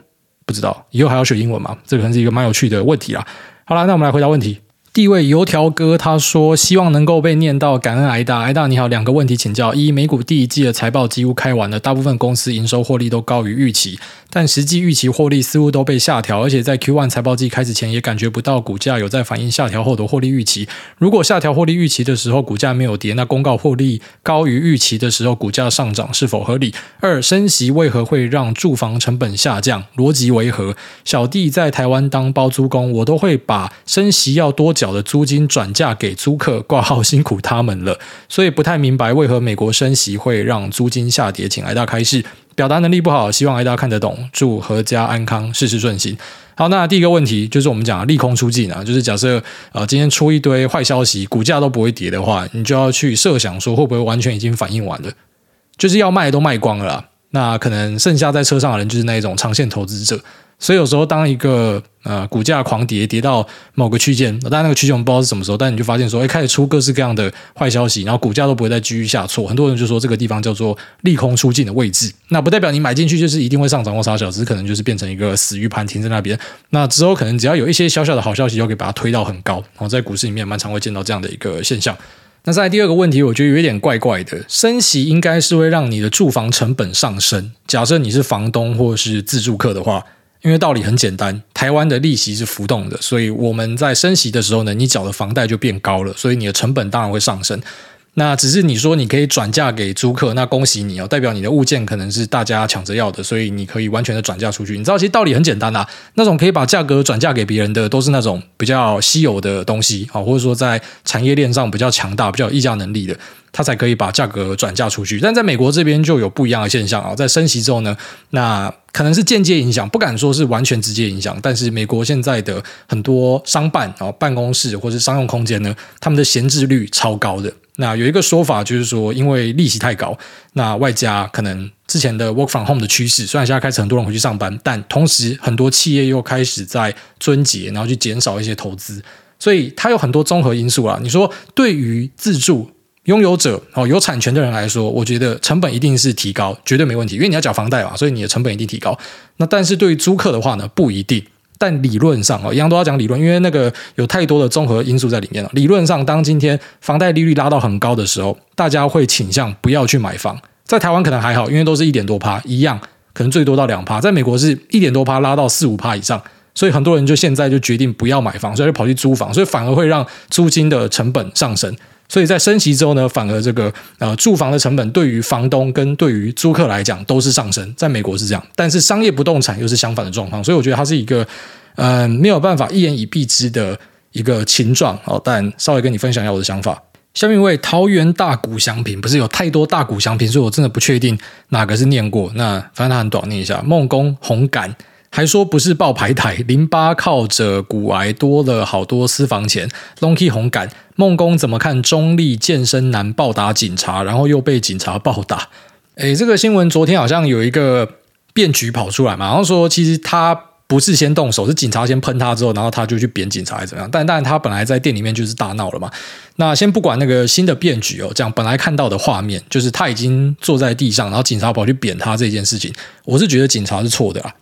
不知道以后还要学英文吗？这可能是一个蛮有趣的问题啦。好了，那我们来回答问题。第一位油条哥他说：“希望能够被念到，感恩挨大挨大你好，两个问题请教：一、美股第一季的财报几乎开完了，大部分公司营收获利都高于预期，但实际预期获利似乎都被下调，而且在 Q1 财报季开始前也感觉不到股价有在反映下调后的获利预期。如果下调获利预期的时候股价没有跌，那公告获利高于预期的时候股价上涨是否合理？二、升息为何会让住房成本下降？逻辑为何？小弟在台湾当包租公，我都会把升息要多缴小的租金转嫁给租客，挂号辛苦他们了，所以不太明白为何美国升息会让租金下跌，请挨大开示。表达能力不好，希望挨大看得懂。祝阖家安康，事事顺心。好，那第一个问题就是我们讲利空出尽啊，就是假设呃今天出一堆坏消息，股价都不会跌的话，你就要去设想说会不会完全已经反应完了，就是要卖都卖光了啦，那可能剩下在车上的人就是那一种长线投资者。所以有时候，当一个呃股价狂跌，跌到某个区间，当然那个区间我们不知道是什么时候，但你就发现说，哎，开始出各式各样的坏消息，然后股价都不会再继续下挫。很多人就说这个地方叫做利空出尽的位置。那不代表你买进去就是一定会上涨或杀小，只可能就是变成一个死鱼盘停在那边。那之后可能只要有一些小小的好消息，就可以把它推到很高。然后在股市里面蛮常会见到这样的一个现象。那在第二个问题，我觉得有一点怪怪的，升息应该是会让你的住房成本上升。假设你是房东或是自住客的话。因为道理很简单，台湾的利息是浮动的，所以我们在升息的时候呢，你缴的房贷就变高了，所以你的成本当然会上升。那只是你说你可以转嫁给租客，那恭喜你哦，代表你的物件可能是大家抢着要的，所以你可以完全的转嫁出去。你知道，其实道理很简单啊，那种可以把价格转嫁给别人的，都是那种比较稀有的东西啊，或者说在产业链上比较强大、比较有议价能力的。它才可以把价格转嫁出去，但在美国这边就有不一样的现象啊，在升息之后呢，那可能是间接影响，不敢说是完全直接影响，但是美国现在的很多商办啊、办公室或者商用空间呢，他们的闲置率超高的。那有一个说法就是说，因为利息太高，那外加可能之前的 work from home 的趋势，虽然现在开始很多人回去上班，但同时很多企业又开始在撙节，然后去减少一些投资，所以它有很多综合因素啊。你说对于自住。拥有者哦，有产权的人来说，我觉得成本一定是提高，绝对没问题，因为你要缴房贷嘛，所以你的成本一定提高。那但是对于租客的话呢，不一定。但理论上哦，一样都要讲理论，因为那个有太多的综合因素在里面了。理论上，当今天房贷利率拉到很高的时候，大家会倾向不要去买房。在台湾可能还好，因为都是一点多趴，一样可能最多到两趴。在美国是一点多趴拉到四五趴以上，所以很多人就现在就决定不要买房，所以就跑去租房，所以反而会让租金的成本上升。所以在升息之后呢，反而这个呃住房的成本对于房东跟对于租客来讲都是上升，在美国是这样，但是商业不动产又是相反的状况，所以我觉得它是一个嗯、呃、没有办法一言以蔽之的一个情状哦。但稍微跟你分享一下我的想法。下面一位桃园大鼓祥平，不是有太多大鼓祥平，所以我真的不确定哪个是念过。那反正他很短，念一下梦工红感。还说不是报牌台，淋巴靠着骨癌多了好多私房钱。Lonky 红感梦工怎么看中立健身男暴打警察，然后又被警察暴打？诶，这个新闻昨天好像有一个辩局跑出来嘛，然后说其实他不是先动手，是警察先喷他之后，然后他就去扁警察，还是怎么样？但但他本来在店里面就是大闹了嘛。那先不管那个新的辩局哦，这样本来看到的画面就是他已经坐在地上，然后警察跑去扁他这件事情，我是觉得警察是错的啊。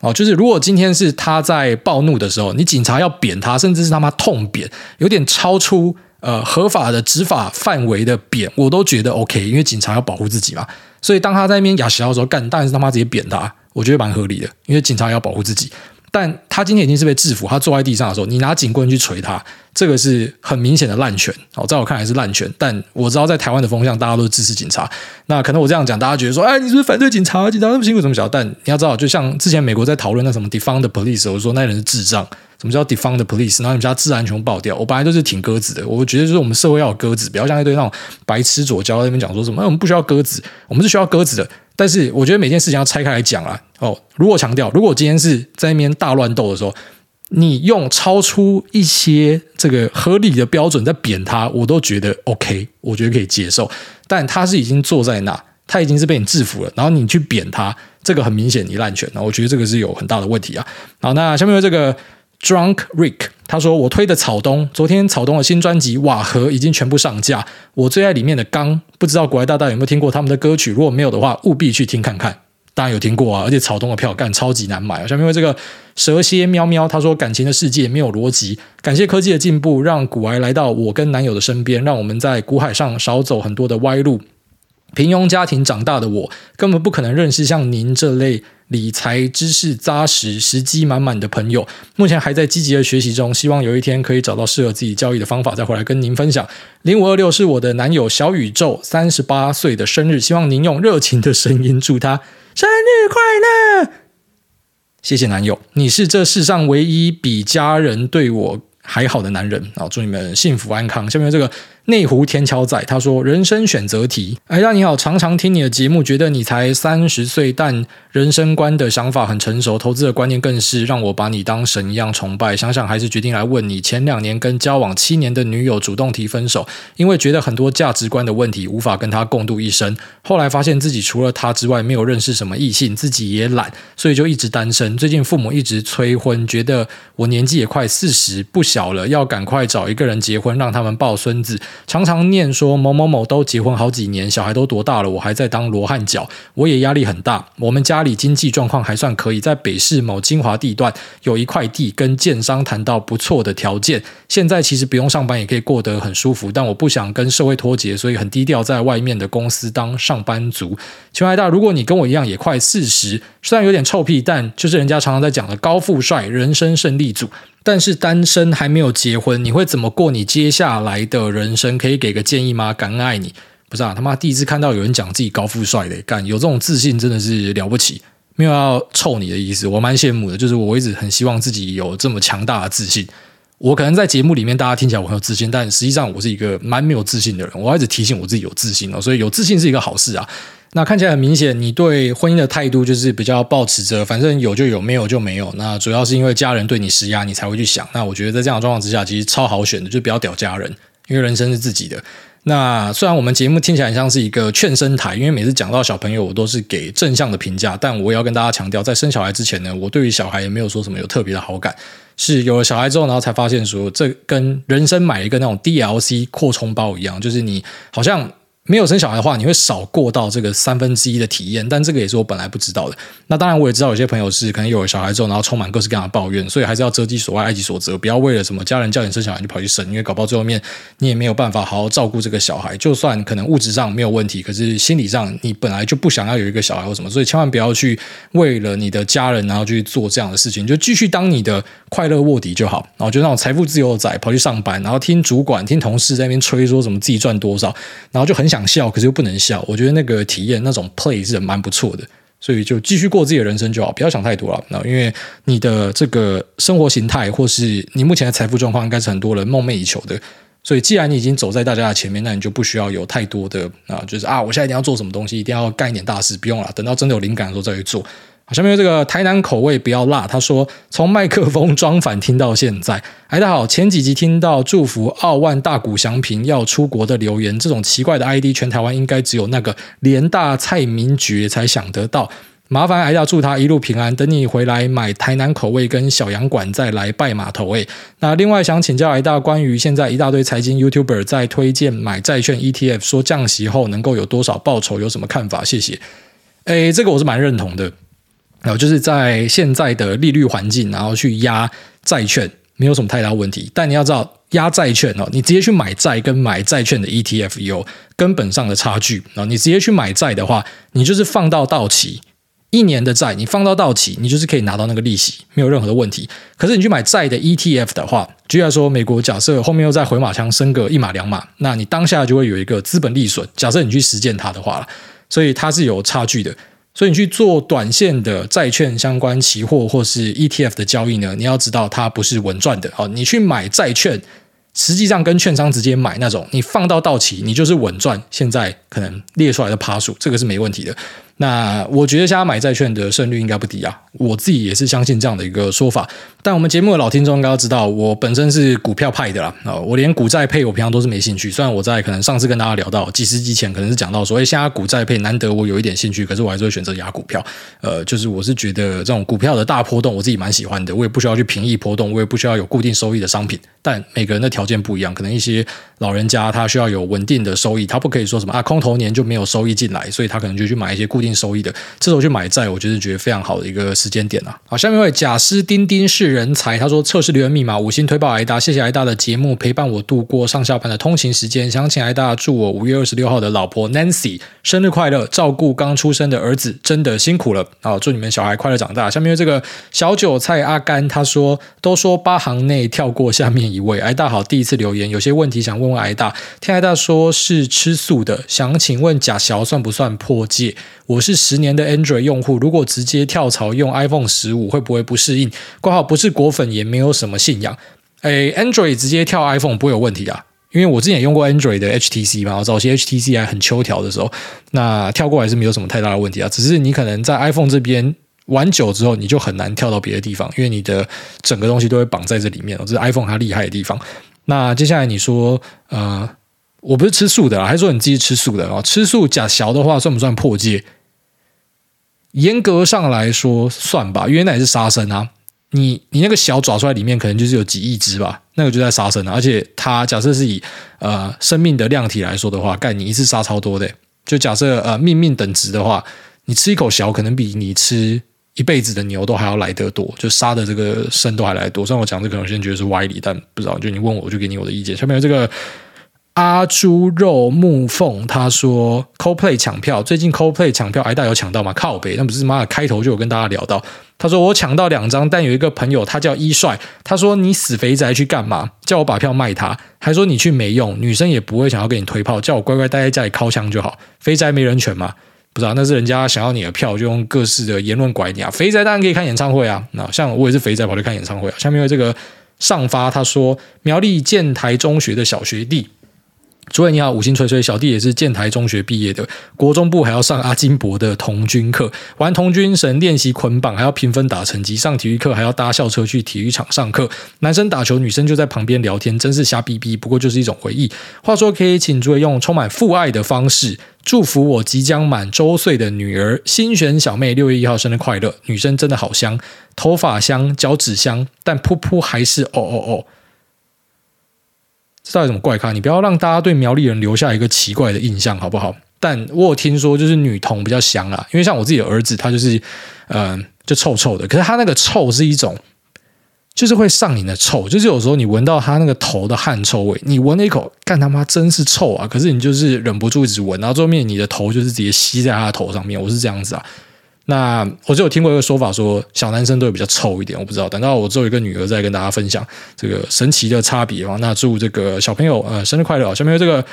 哦，就是如果今天是他在暴怒的时候，你警察要扁他，甚至是他妈痛扁，有点超出呃合法的执法范围的扁，我都觉得 OK，因为警察要保护自己嘛。所以当他在那边哑笑的时候干，当然是他妈直接扁他，我觉得蛮合理的，因为警察要保护自己。但他今天已经是被制服，他坐在地上的时候，你拿警棍去捶他，这个是很明显的滥权。哦，在我看来是滥权。但我知道在台湾的风向，大家都支持警察。那可能我这样讲，大家觉得说，哎，你是不是反对警察？警察那么辛苦，怎么想？但你要知道，就像之前美国在讨论那什么 defund the police，我说那人是智障。什么叫 defund the police？然后你们家治安全爆掉。我本来就是挺鸽子的，我觉得就是我们社会要有鸽子，不要像一堆那种白痴左交那边讲说什么，我们不需要鸽子，我们是需要鸽子的。但是我觉得每件事情要拆开来讲啊。哦，如果强调，如果今天是在那边大乱斗的时候，你用超出一些这个合理的标准在贬他，我都觉得 OK，我觉得可以接受。但他是已经坐在那，他已经是被你制服了，然后你去贬他，这个很明显你滥权，然后我觉得这个是有很大的问题啊。好，那下面这个 Drunk Rick，他说我推的草东，昨天草东的新专辑《瓦合》已经全部上架，我最爱里面的刚，不知道国外大大有没有听过他们的歌曲？如果没有的话，务必去听看看。当然有听过啊，而且草东的票干超级难买啊。下面为这个蛇蝎喵喵，他说感情的世界没有逻辑，感谢科技的进步，让古癌来到我跟男友的身边，让我们在股海上少走很多的歪路。平庸家庭长大的我，根本不可能认识像您这类理财知识扎实、时机满满的朋友。目前还在积极的学习中，希望有一天可以找到适合自己交易的方法，再回来跟您分享。零五二六是我的男友小宇宙三十八岁的生日，希望您用热情的声音祝他。生日快乐！谢谢男友，你是这世上唯一比家人对我还好的男人啊！祝你们幸福安康。下面这个。内湖天桥仔他说：“人生选择题，哎呀，你好，常常听你的节目，觉得你才三十岁，但人生观的想法很成熟，投资的观念更是让我把你当神一样崇拜。想想还是决定来问你，前两年跟交往七年的女友主动提分手，因为觉得很多价值观的问题无法跟她共度一生。后来发现自己除了她之外没有认识什么异性，自己也懒，所以就一直单身。最近父母一直催婚，觉得我年纪也快四十不小了，要赶快找一个人结婚，让他们抱孙子。”常常念说某某某都结婚好几年，小孩都多大了，我还在当罗汉脚，我也压力很大。我们家里经济状况还算可以，在北市某精华地段有一块地，跟建商谈到不错的条件。现在其实不用上班也可以过得很舒服，但我不想跟社会脱节，所以很低调，在外面的公司当上班族。请问大，如果你跟我一样也快四十，虽然有点臭屁，但就是人家常常在讲的高富帅人生胜利组。但是单身还没有结婚，你会怎么过你接下来的人生？可以给个建议吗？感恩爱你，不是啊，他妈第一次看到有人讲自己高富帅的，干有这种自信真的是了不起，没有要臭你的意思，我蛮羡慕的。就是我一直很希望自己有这么强大的自信。我可能在节目里面大家听起来我很有自信，但实际上我是一个蛮没有自信的人。我一直提醒我自己有自信哦，所以有自信是一个好事啊。那看起来很明显，你对婚姻的态度就是比较抱持着，反正有就有，没有就没有。那主要是因为家人对你施压，你才会去想。那我觉得在这样的状况之下，其实超好选的，就不要屌家人，因为人生是自己的。那虽然我们节目听起来像是一个劝生台，因为每次讲到小朋友，我都是给正向的评价，但我也要跟大家强调，在生小孩之前呢，我对于小孩也没有说什么有特别的好感。是有了小孩之后，然后才发现说，这跟人生买一个那种 DLC 扩充包一样，就是你好像。没有生小孩的话，你会少过到这个三分之一的体验，但这个也是我本来不知道的。那当然，我也知道有些朋友是可能有了小孩之后，然后充满各式各样的抱怨，所以还是要择己所爱，爱己所择，不要为了什么家人叫你生小孩就跑去生，因为搞不好最后面你也没有办法好好照顾这个小孩。就算可能物质上没有问题，可是心理上你本来就不想要有一个小孩或什么，所以千万不要去为了你的家人然后去做这样的事情，就继续当你的快乐卧底就好。然后就那种财富自由仔跑去上班，然后听主管、听同事在那边吹说什么自己赚多少，然后就很想想笑，可是又不能。笑，我觉得那个体验那种 play 是蛮不错的，所以就继续过自己的人生就好，不要想太多了。那因为你的这个生活形态，或是你目前的财富状况，应该是很多人梦寐以求的。所以既然你已经走在大家的前面，那你就不需要有太多的啊，就是啊，我现在一定要做什么东西，一定要干一点大事，不用了，等到真的有灵感的时候再去做。下面这个台南口味不要辣，他说从麦克风装反听到现在，哎，大家好，前几集听到祝福澳万大谷祥平要出国的留言，这种奇怪的 ID，全台湾应该只有那个联大蔡明觉才想得到，麻烦挨大祝他一路平安，等你回来买台南口味跟小洋馆再来拜码头诶。那另外想请教挨大关于现在一大堆财经 YouTuber 在推荐买债券 ETF，说降息后能够有多少报酬，有什么看法？谢谢。哎，这个我是蛮认同的。然后就是在现在的利率环境，然后去压债券没有什么太大问题。但你要知道，压债券哦，你直接去买债跟买债券的 ETF 有根本上的差距。然后你直接去买债的话，你就是放到到期一年的债，你放到到期，你就是可以拿到那个利息，没有任何的问题。可是你去买债的 ETF 的话，举例来说，美国假设后面又再回马枪升个一码两码，那你当下就会有一个资本利损。假设你去实践它的话，所以它是有差距的。所以你去做短线的债券相关期货或是 ETF 的交易呢，你要知道它不是稳赚的。好，你去买债券，实际上跟券商直接买那种，你放到到期，你就是稳赚。现在可能列出来的趴数，这个是没问题的。那我觉得现在买债券的胜率应该不低啊，我自己也是相信这样的一个说法。但我们节目的老听众应该都知道，我本身是股票派的啦啊，我连股债配我平常都是没兴趣。虽然我在可能上次跟大家聊到几十集前，可能是讲到说，哎，现在股债配难得我有一点兴趣，可是我还是会选择押股票。呃，就是我是觉得这种股票的大波动，我自己蛮喜欢的。我也不需要去平抑波动，我也不需要有固定收益的商品。但每个人的条件不一样，可能一些老人家他需要有稳定的收益，他不可以说什么啊空头年就没有收益进来，所以他可能就去买一些固定收益的。这时候去买债，我就是觉得非常好的一个时间点啊。好，下面一位贾斯丁丁是人才，他说测试留言密码五星推爆挨大，谢谢挨大的节目陪伴我度过上下班的通勤时间，想请挨大祝我五月二十六号的老婆 Nancy 生日快乐，照顾刚出生的儿子真的辛苦了好！祝你们小孩快乐长大。下面这个小韭菜阿甘他说，都说八行内跳过下面一位，挨大好，第一次留言，有些问题想问问挨大，听挨大说是吃素的，想请问假小算不算破戒？我我是十年的 Android 用户，如果直接跳槽用 iPhone 十五，会不会不适应？括号不是果粉，也没有什么信仰。诶，Android 直接跳 iPhone 不会有问题啊，因为我之前也用过 Android 的 HTC 嘛，我早期 HTC 还很秋条的时候，那跳过来是没有什么太大的问题啊。只是你可能在 iPhone 这边玩久之后，你就很难跳到别的地方，因为你的整个东西都会绑在这里面。这是 iPhone 它厉害的地方。那接下来你说，呃，我不是吃素的，还是说你自己吃素的啊？吃素假小的话算不算破戒？严格上来说算吧，因为那也是杀生啊。你你那个小爪出来里面可能就是有几亿只吧，那个就在杀生啊。而且它假设是以呃生命的量体来说的话，干你一次杀超多的。就假设呃命命等值的话，你吃一口小可能比你吃一辈子的牛都还要来得多，就杀的这个生都还来多。虽然我讲这可能有些人觉得是歪理，但不知道就你问我，我就给你我的意见。下面这个。阿猪肉木凤他说，CoPlay 抢票，最近 CoPlay 抢票，挨大有抢到吗？靠北，那不是妈的开头就有跟大家聊到。他说我抢到两张，但有一个朋友他叫一帅，他说你死肥宅去干嘛？叫我把票卖他，还说你去没用，女生也不会想要给你推炮，叫我乖乖待在家里敲枪就好。肥宅没人权吗？不知道，那是人家想要你的票，就用各式的言论拐你啊。肥宅当然可以看演唱会啊，那像我也是肥宅跑去看演唱会啊。下面有这个上发他说苗栗建台中学的小学弟。”主任你好，五星吹吹，小弟也是建台中学毕业的，国中部还要上阿金伯的童军课，玩童军绳练习捆绑，还要评分打成绩，上体育课还要搭校车去体育场上课，男生打球，女生就在旁边聊天，真是瞎逼逼，不过就是一种回忆。话说，可以请诸位用充满父爱的方式祝福我即将满周岁的女儿新选小妹六月一号生日快乐，女生真的好香，头发香，脚趾香，但噗噗还是哦哦哦。这到底什么怪咖？你不要让大家对苗栗人留下一个奇怪的印象，好不好？但我有听说，就是女童比较香啊，因为像我自己的儿子，他就是，嗯、就臭臭的。可是他那个臭是一种，就是会上瘾的臭，就是有时候你闻到他那个头的汗臭味，你闻了一口，干他妈真是臭啊！可是你就是忍不住一直闻，然后最后面你的头就是直接吸在他的头上面。我是这样子啊。那我就有听过一个说法，说小男生都会比较臭一点，我不知道。等到我之后有一个女儿再跟大家分享这个神奇的差别啊。那祝这个小朋友呃生日快乐！小朋友这个。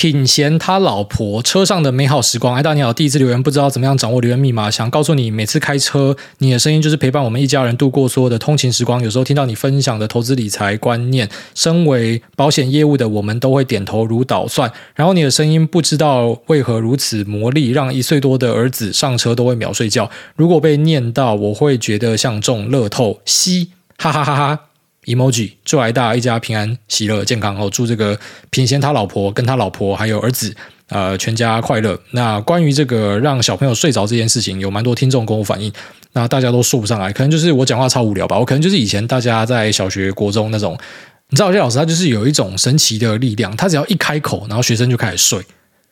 品贤他老婆车上的美好时光，哎大你好，第一次留言，不知道怎么样掌握留言密码，想告诉你，每次开车，你的声音就是陪伴我们一家人度过所有的通勤时光。有时候听到你分享的投资理财观念，身为保险业务的我们都会点头如捣蒜。然后你的声音不知道为何如此魔力，让一岁多的儿子上车都会秒睡觉。如果被念到，我会觉得像中乐透，嘻哈哈哈哈。Emoji 祝挨大一家平安喜乐健康哦，祝这个品贤他老婆跟他老婆还有儿子呃全家快乐。那关于这个让小朋友睡着这件事情，有蛮多听众跟我反映，那大家都说不上来，可能就是我讲话超无聊吧。我可能就是以前大家在小学、国中那种，你知道有些老师他就是有一种神奇的力量，他只要一开口，然后学生就开始睡。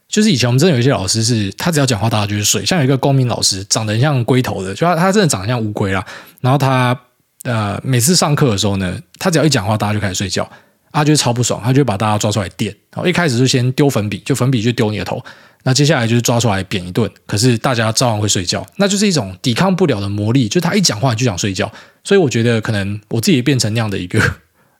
就是以前我们真的有一些老师是，他只要讲话，大家就是睡。像有一个公民老师，长得很像龟头的，就他他真的长得像乌龟啦，然后他。呃，每次上课的时候呢，他只要一讲话，大家就开始睡觉，他就超不爽，他就会把大家抓出来电。然后一开始就先丢粉笔，就粉笔就丢你的头。那接下来就是抓出来扁一顿，可是大家照样会睡觉，那就是一种抵抗不了的魔力。就他一讲话就想睡觉，所以我觉得可能我自己也变成那样的一个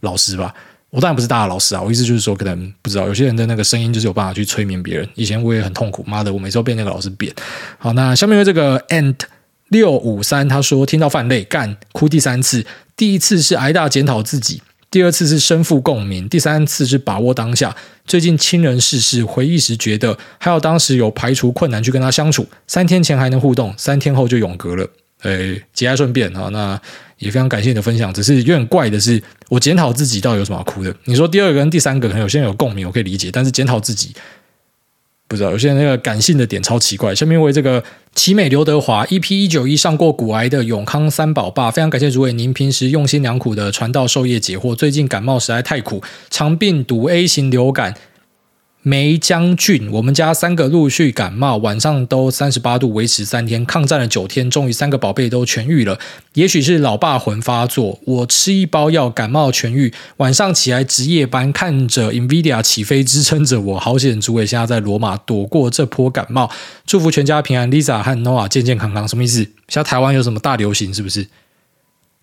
老师吧。我当然不是大的老师啊，我意思就是说，可能不知道有些人的那个声音就是有办法去催眠别人。以前我也很痛苦，妈的，我每次都被那个老师扁。好，那下面有这个 ant。六五三，他说听到泛泪干哭第三次，第一次是挨大检讨自己，第二次是身负共鸣，第三次是把握当下。最近亲人逝世，回忆时觉得还有当时有排除困难去跟他相处，三天前还能互动，三天后就永隔了。诶，节哀顺变啊，那也非常感谢你的分享。只是有点怪的是，我检讨自己到底有什么好哭的？你说第二个跟第三个可能有些人有共鸣，我可以理解，但是检讨自己。不知道，有些人那个感性的点超奇怪。下面为这个奇美刘德华 EP 一九一上过骨癌的永康三宝爸，非常感谢诸位，您平时用心良苦的传道授业解惑。最近感冒实在太苦，常病毒 A 型流感。梅将军，我们家三个陆续感冒，晚上都三十八度，维持三天，抗战了九天，终于三个宝贝都痊愈了。也许是老爸魂发作，我吃一包药，感冒痊愈，晚上起来值夜班，看着 Nvidia 起飞支撑着我，好险！诸位现在在罗马躲过这波感冒，祝福全家平安，Lisa 和 Noah 健健康康。什么意思？现在台湾有什么大流行？是不是？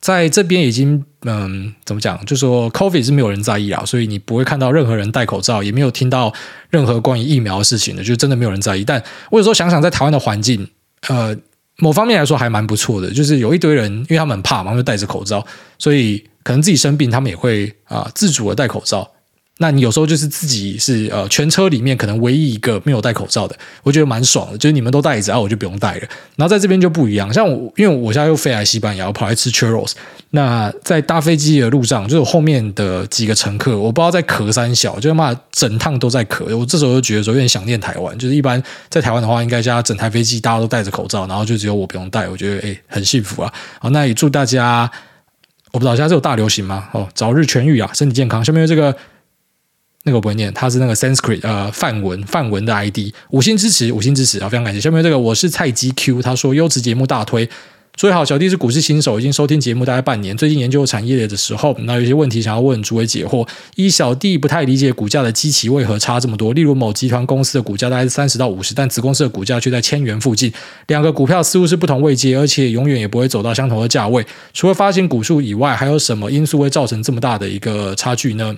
在这边已经，嗯，怎么讲？就说 COVID 是没有人在意啊，所以你不会看到任何人戴口罩，也没有听到任何关于疫苗的事情的，就真的没有人在意。但我有时候想想，在台湾的环境，呃，某方面来说还蛮不错的，就是有一堆人，因为他们很怕嘛，就戴着口罩，所以可能自己生病，他们也会啊、自主的戴口罩。那你有时候就是自己是呃全车里面可能唯一一个没有戴口罩的，我觉得蛮爽的。就是你们都戴着，然后我就不用戴了。然后在这边就不一样，像我因为我现在又飞来西班牙，我跑来吃 churros。那在搭飞机的路上，就是后面的几个乘客，我不知道在咳三小，就他妈整趟都在咳。我这时候就觉得说有点想念台湾，就是一般在台湾的话，应该加整台飞机大家都戴着口罩，然后就只有我不用戴，我觉得诶很幸福啊。好，那也祝大家，我不知道现在是有大流行吗？哦，早日痊愈啊，身体健康。下面这个。那个不会念，他是那个 Sanskrit 呃梵文梵文的 ID，五星支持，五星支持啊，非常感谢。下面这个我是菜鸡 Q，他说优质节目大推，所以好，小弟是股市新手，已经收听节目大概半年，最近研究产业的时候，那有些问题想要问诸位解惑。一小弟不太理解股价的基期为何差这么多，例如某集团公司的股价大概是三十到五十，但子公司的股价却在千元附近，两个股票似乎是不同位阶，而且永远也不会走到相同的价位。除了发行股数以外，还有什么因素会造成这么大的一个差距呢？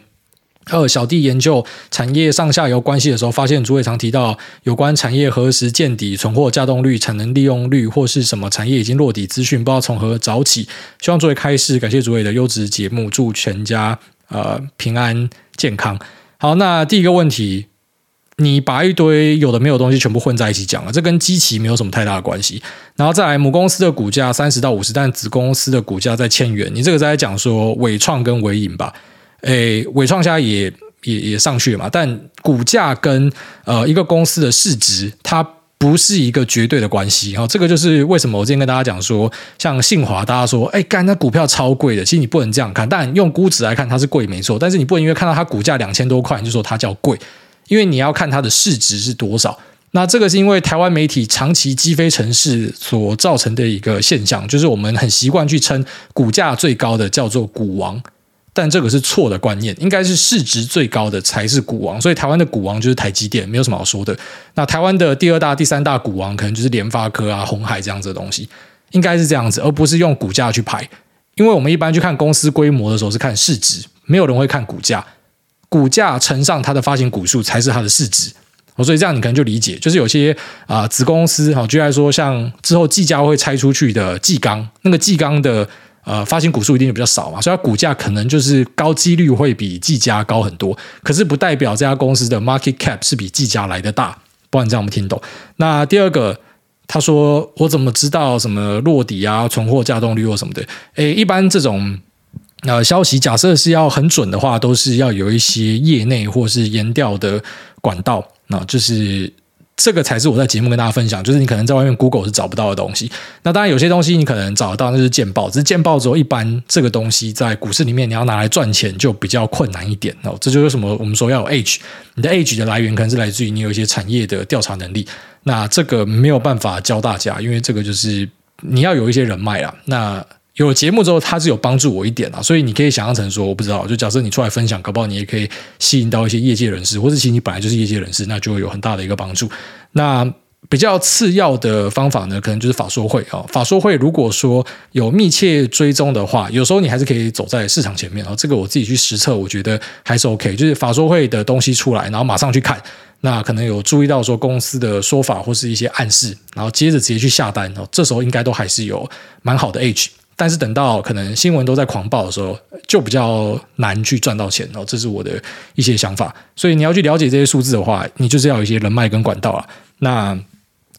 二小弟研究产业上下游关系的时候，发现主伟常提到有关产业何时见底、存货稼动率、产能利用率或是什么产业已经落底资讯，不知道从何找起。希望作为开始，感谢主伟的优质节目，祝全家呃平安健康。好，那第一个问题，你把一堆有的没有东西全部混在一起讲了，这跟基期没有什么太大的关系。然后再来，母公司的股价三十到五十，但子公司的股价在千元，你这个在讲说纬创跟纬颖吧？诶，伟创下也也也上去了嘛，但股价跟呃一个公司的市值，它不是一个绝对的关系。然后这个就是为什么我之前跟大家讲说，像信华，大家说，哎，干那股票超贵的，其实你不能这样看。但用估值来看，它是贵没错，但是你不能因为看到它股价两千多块，你就说它叫贵，因为你要看它的市值是多少。那这个是因为台湾媒体长期积非城市所造成的一个现象，就是我们很习惯去称股价最高的叫做股王。但这个是错的观念，应该是市值最高的才是股王，所以台湾的股王就是台积电，没有什么好说的。那台湾的第二大、第三大股王可能就是联发科啊、红海这样子的东西，应该是这样子，而不是用股价去排。因为我们一般去看公司规模的时候是看市值，没有人会看股价，股价乘上它的发行股数才是它的市值。所以这样你可能就理解，就是有些啊、子公司，哈，举例说，像之后技嘉会拆出去的技钢，那个技钢的。呃，发行股数一定比较少嘛，所以它股价可能就是高几率会比技嘉高很多，可是不代表这家公司的 market cap 是比技嘉来的大，不然这样我们听懂。那第二个，他说我怎么知道什么落底啊、存货稼动率或什么的？诶，一般这种呃消息，假设是要很准的话，都是要有一些业内或是研调的管道，那就是。这个才是我在节目跟大家分享，就是你可能在外面 Google 是找不到的东西。那当然有些东西你可能找得到，那是见报。只是见报之后，一般这个东西在股市里面你要拿来赚钱就比较困难一点哦。这就是什么我们说要有 Edge，你的 Edge 的来源可能是来自于你有一些产业的调查能力。那这个没有办法教大家，因为这个就是你要有一些人脉啦。那有了节目之后，它是有帮助我一点啊，所以你可以想象成说，我不知道，就假设你出来分享，搞不好你也可以吸引到一些业界人士，或者其实你本来就是业界人士，那就会有很大的一个帮助。那比较次要的方法呢，可能就是法说会啊。法说会如果说有密切追踪的话，有时候你还是可以走在市场前面啊。这个我自己去实测，我觉得还是 OK。就是法说会的东西出来，然后马上去看，那可能有注意到说公司的说法或是一些暗示，然后接着直接去下单哦。这时候应该都还是有蛮好的 H。但是等到可能新闻都在狂报的时候，就比较难去赚到钱哦。这是我的一些想法。所以你要去了解这些数字的话，你就是要有一些人脉跟管道啊。那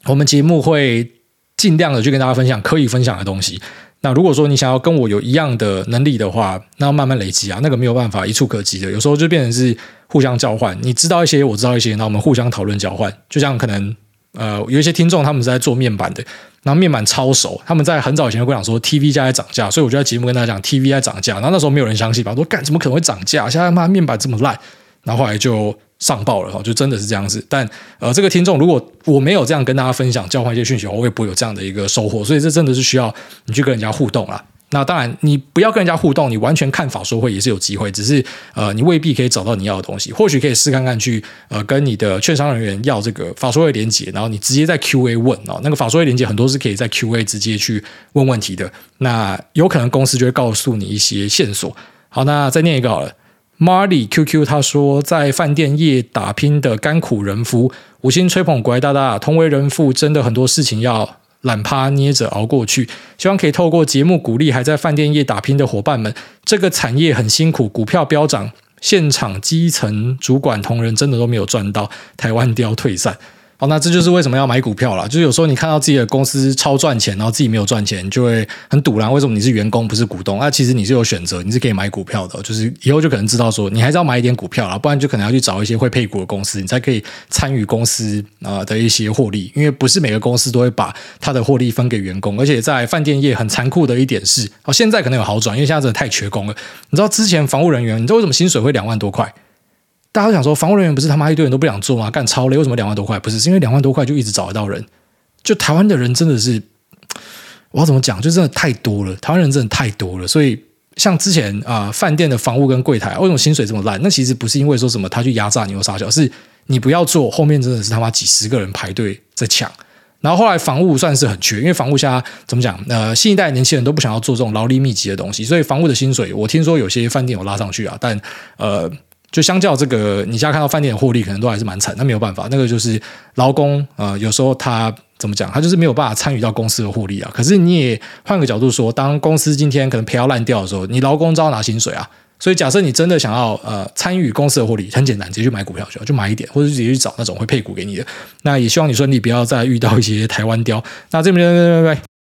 我们节目会尽量的去跟大家分享可以分享的东西。那如果说你想要跟我有一样的能力的话，那要慢慢累积啊，那个没有办法一触可及的。有时候就变成是互相交换，你知道一些，我知道一些，那我们互相讨论交换。就像可能呃有一些听众他们是在做面板的。然后面板超熟，他们在很早以前就讲说，TV 价在涨价，所以我就在节目跟大家讲 TV 在涨价。然后那时候没有人相信吧，说干怎么可能会涨价？现在妈面板这么烂，然后后来就上报了哈，就真的是这样子。但呃，这个听众如果我没有这样跟大家分享交换一些讯息，我也不会有这样的一个收获。所以这真的是需要你去跟人家互动啊。那当然，你不要跟人家互动，你完全看法说会也是有机会，只是呃，你未必可以找到你要的东西。或许可以试看看去呃，跟你的券商人员要这个法说会连接，然后你直接在 Q A 问哦，那个法说会连接很多是可以在 Q A 直接去问问题的。那有可能公司就会告诉你一些线索。好，那再念一个好了，Marley QQ 他说，在饭店业打拼的甘苦人夫，五星吹捧国外大大，同为人父，真的很多事情要。懒趴捏着熬过去，希望可以透过节目鼓励还在饭店业打拼的伙伴们。这个产业很辛苦，股票飙涨，现场基层主管同仁真的都没有赚到，台湾都要退散。好，那这就是为什么要买股票啦。就是有时候你看到自己的公司超赚钱，然后自己没有赚钱，就会很堵然。为什么你是员工不是股东？那其实你是有选择，你是可以买股票的。就是以后就可能知道说，你还是要买一点股票啦，不然就可能要去找一些会配股的公司，你才可以参与公司啊的一些获利。因为不是每个公司都会把它的获利分给员工，而且在饭店业很残酷的一点是，哦，现在可能有好转，因为现在真的太缺工了。你知道之前防务人员，你知道为什么薪水会两万多块？大家都想说，防务人员不是他妈一堆人都不想做吗？干超累，为什么两万多块？不是，是因为两万多块就一直找得到人。就台湾的人真的是，我要怎么讲？就真的太多了，台湾人真的太多了。所以像之前啊、呃，饭店的房屋跟柜台，为什么薪水这么烂？那其实不是因为说什么他去压榨你或啥小，是你不要做，后面真的是他妈几十个人排队在抢。然后后来房务算是很缺，因为房务现在怎么讲？呃，新一代年轻人都不想要做这种劳力密集的东西，所以房务的薪水，我听说有些饭店有拉上去啊，但呃。就相较这个，你现在看到饭店的获利可能都还是蛮惨，那没有办法，那个就是劳工、呃，有时候他怎么讲，他就是没有办法参与到公司的获利啊。可是你也换个角度说，当公司今天可能赔到烂掉的时候，你劳工照拿薪水啊。所以假设你真的想要呃参与公司的获利，很简单，直接去买股票就好，就买一点，或者直接去找那种会配股给你的。那也希望你顺利，不要再遇到一些台湾雕。那这边拜拜拜。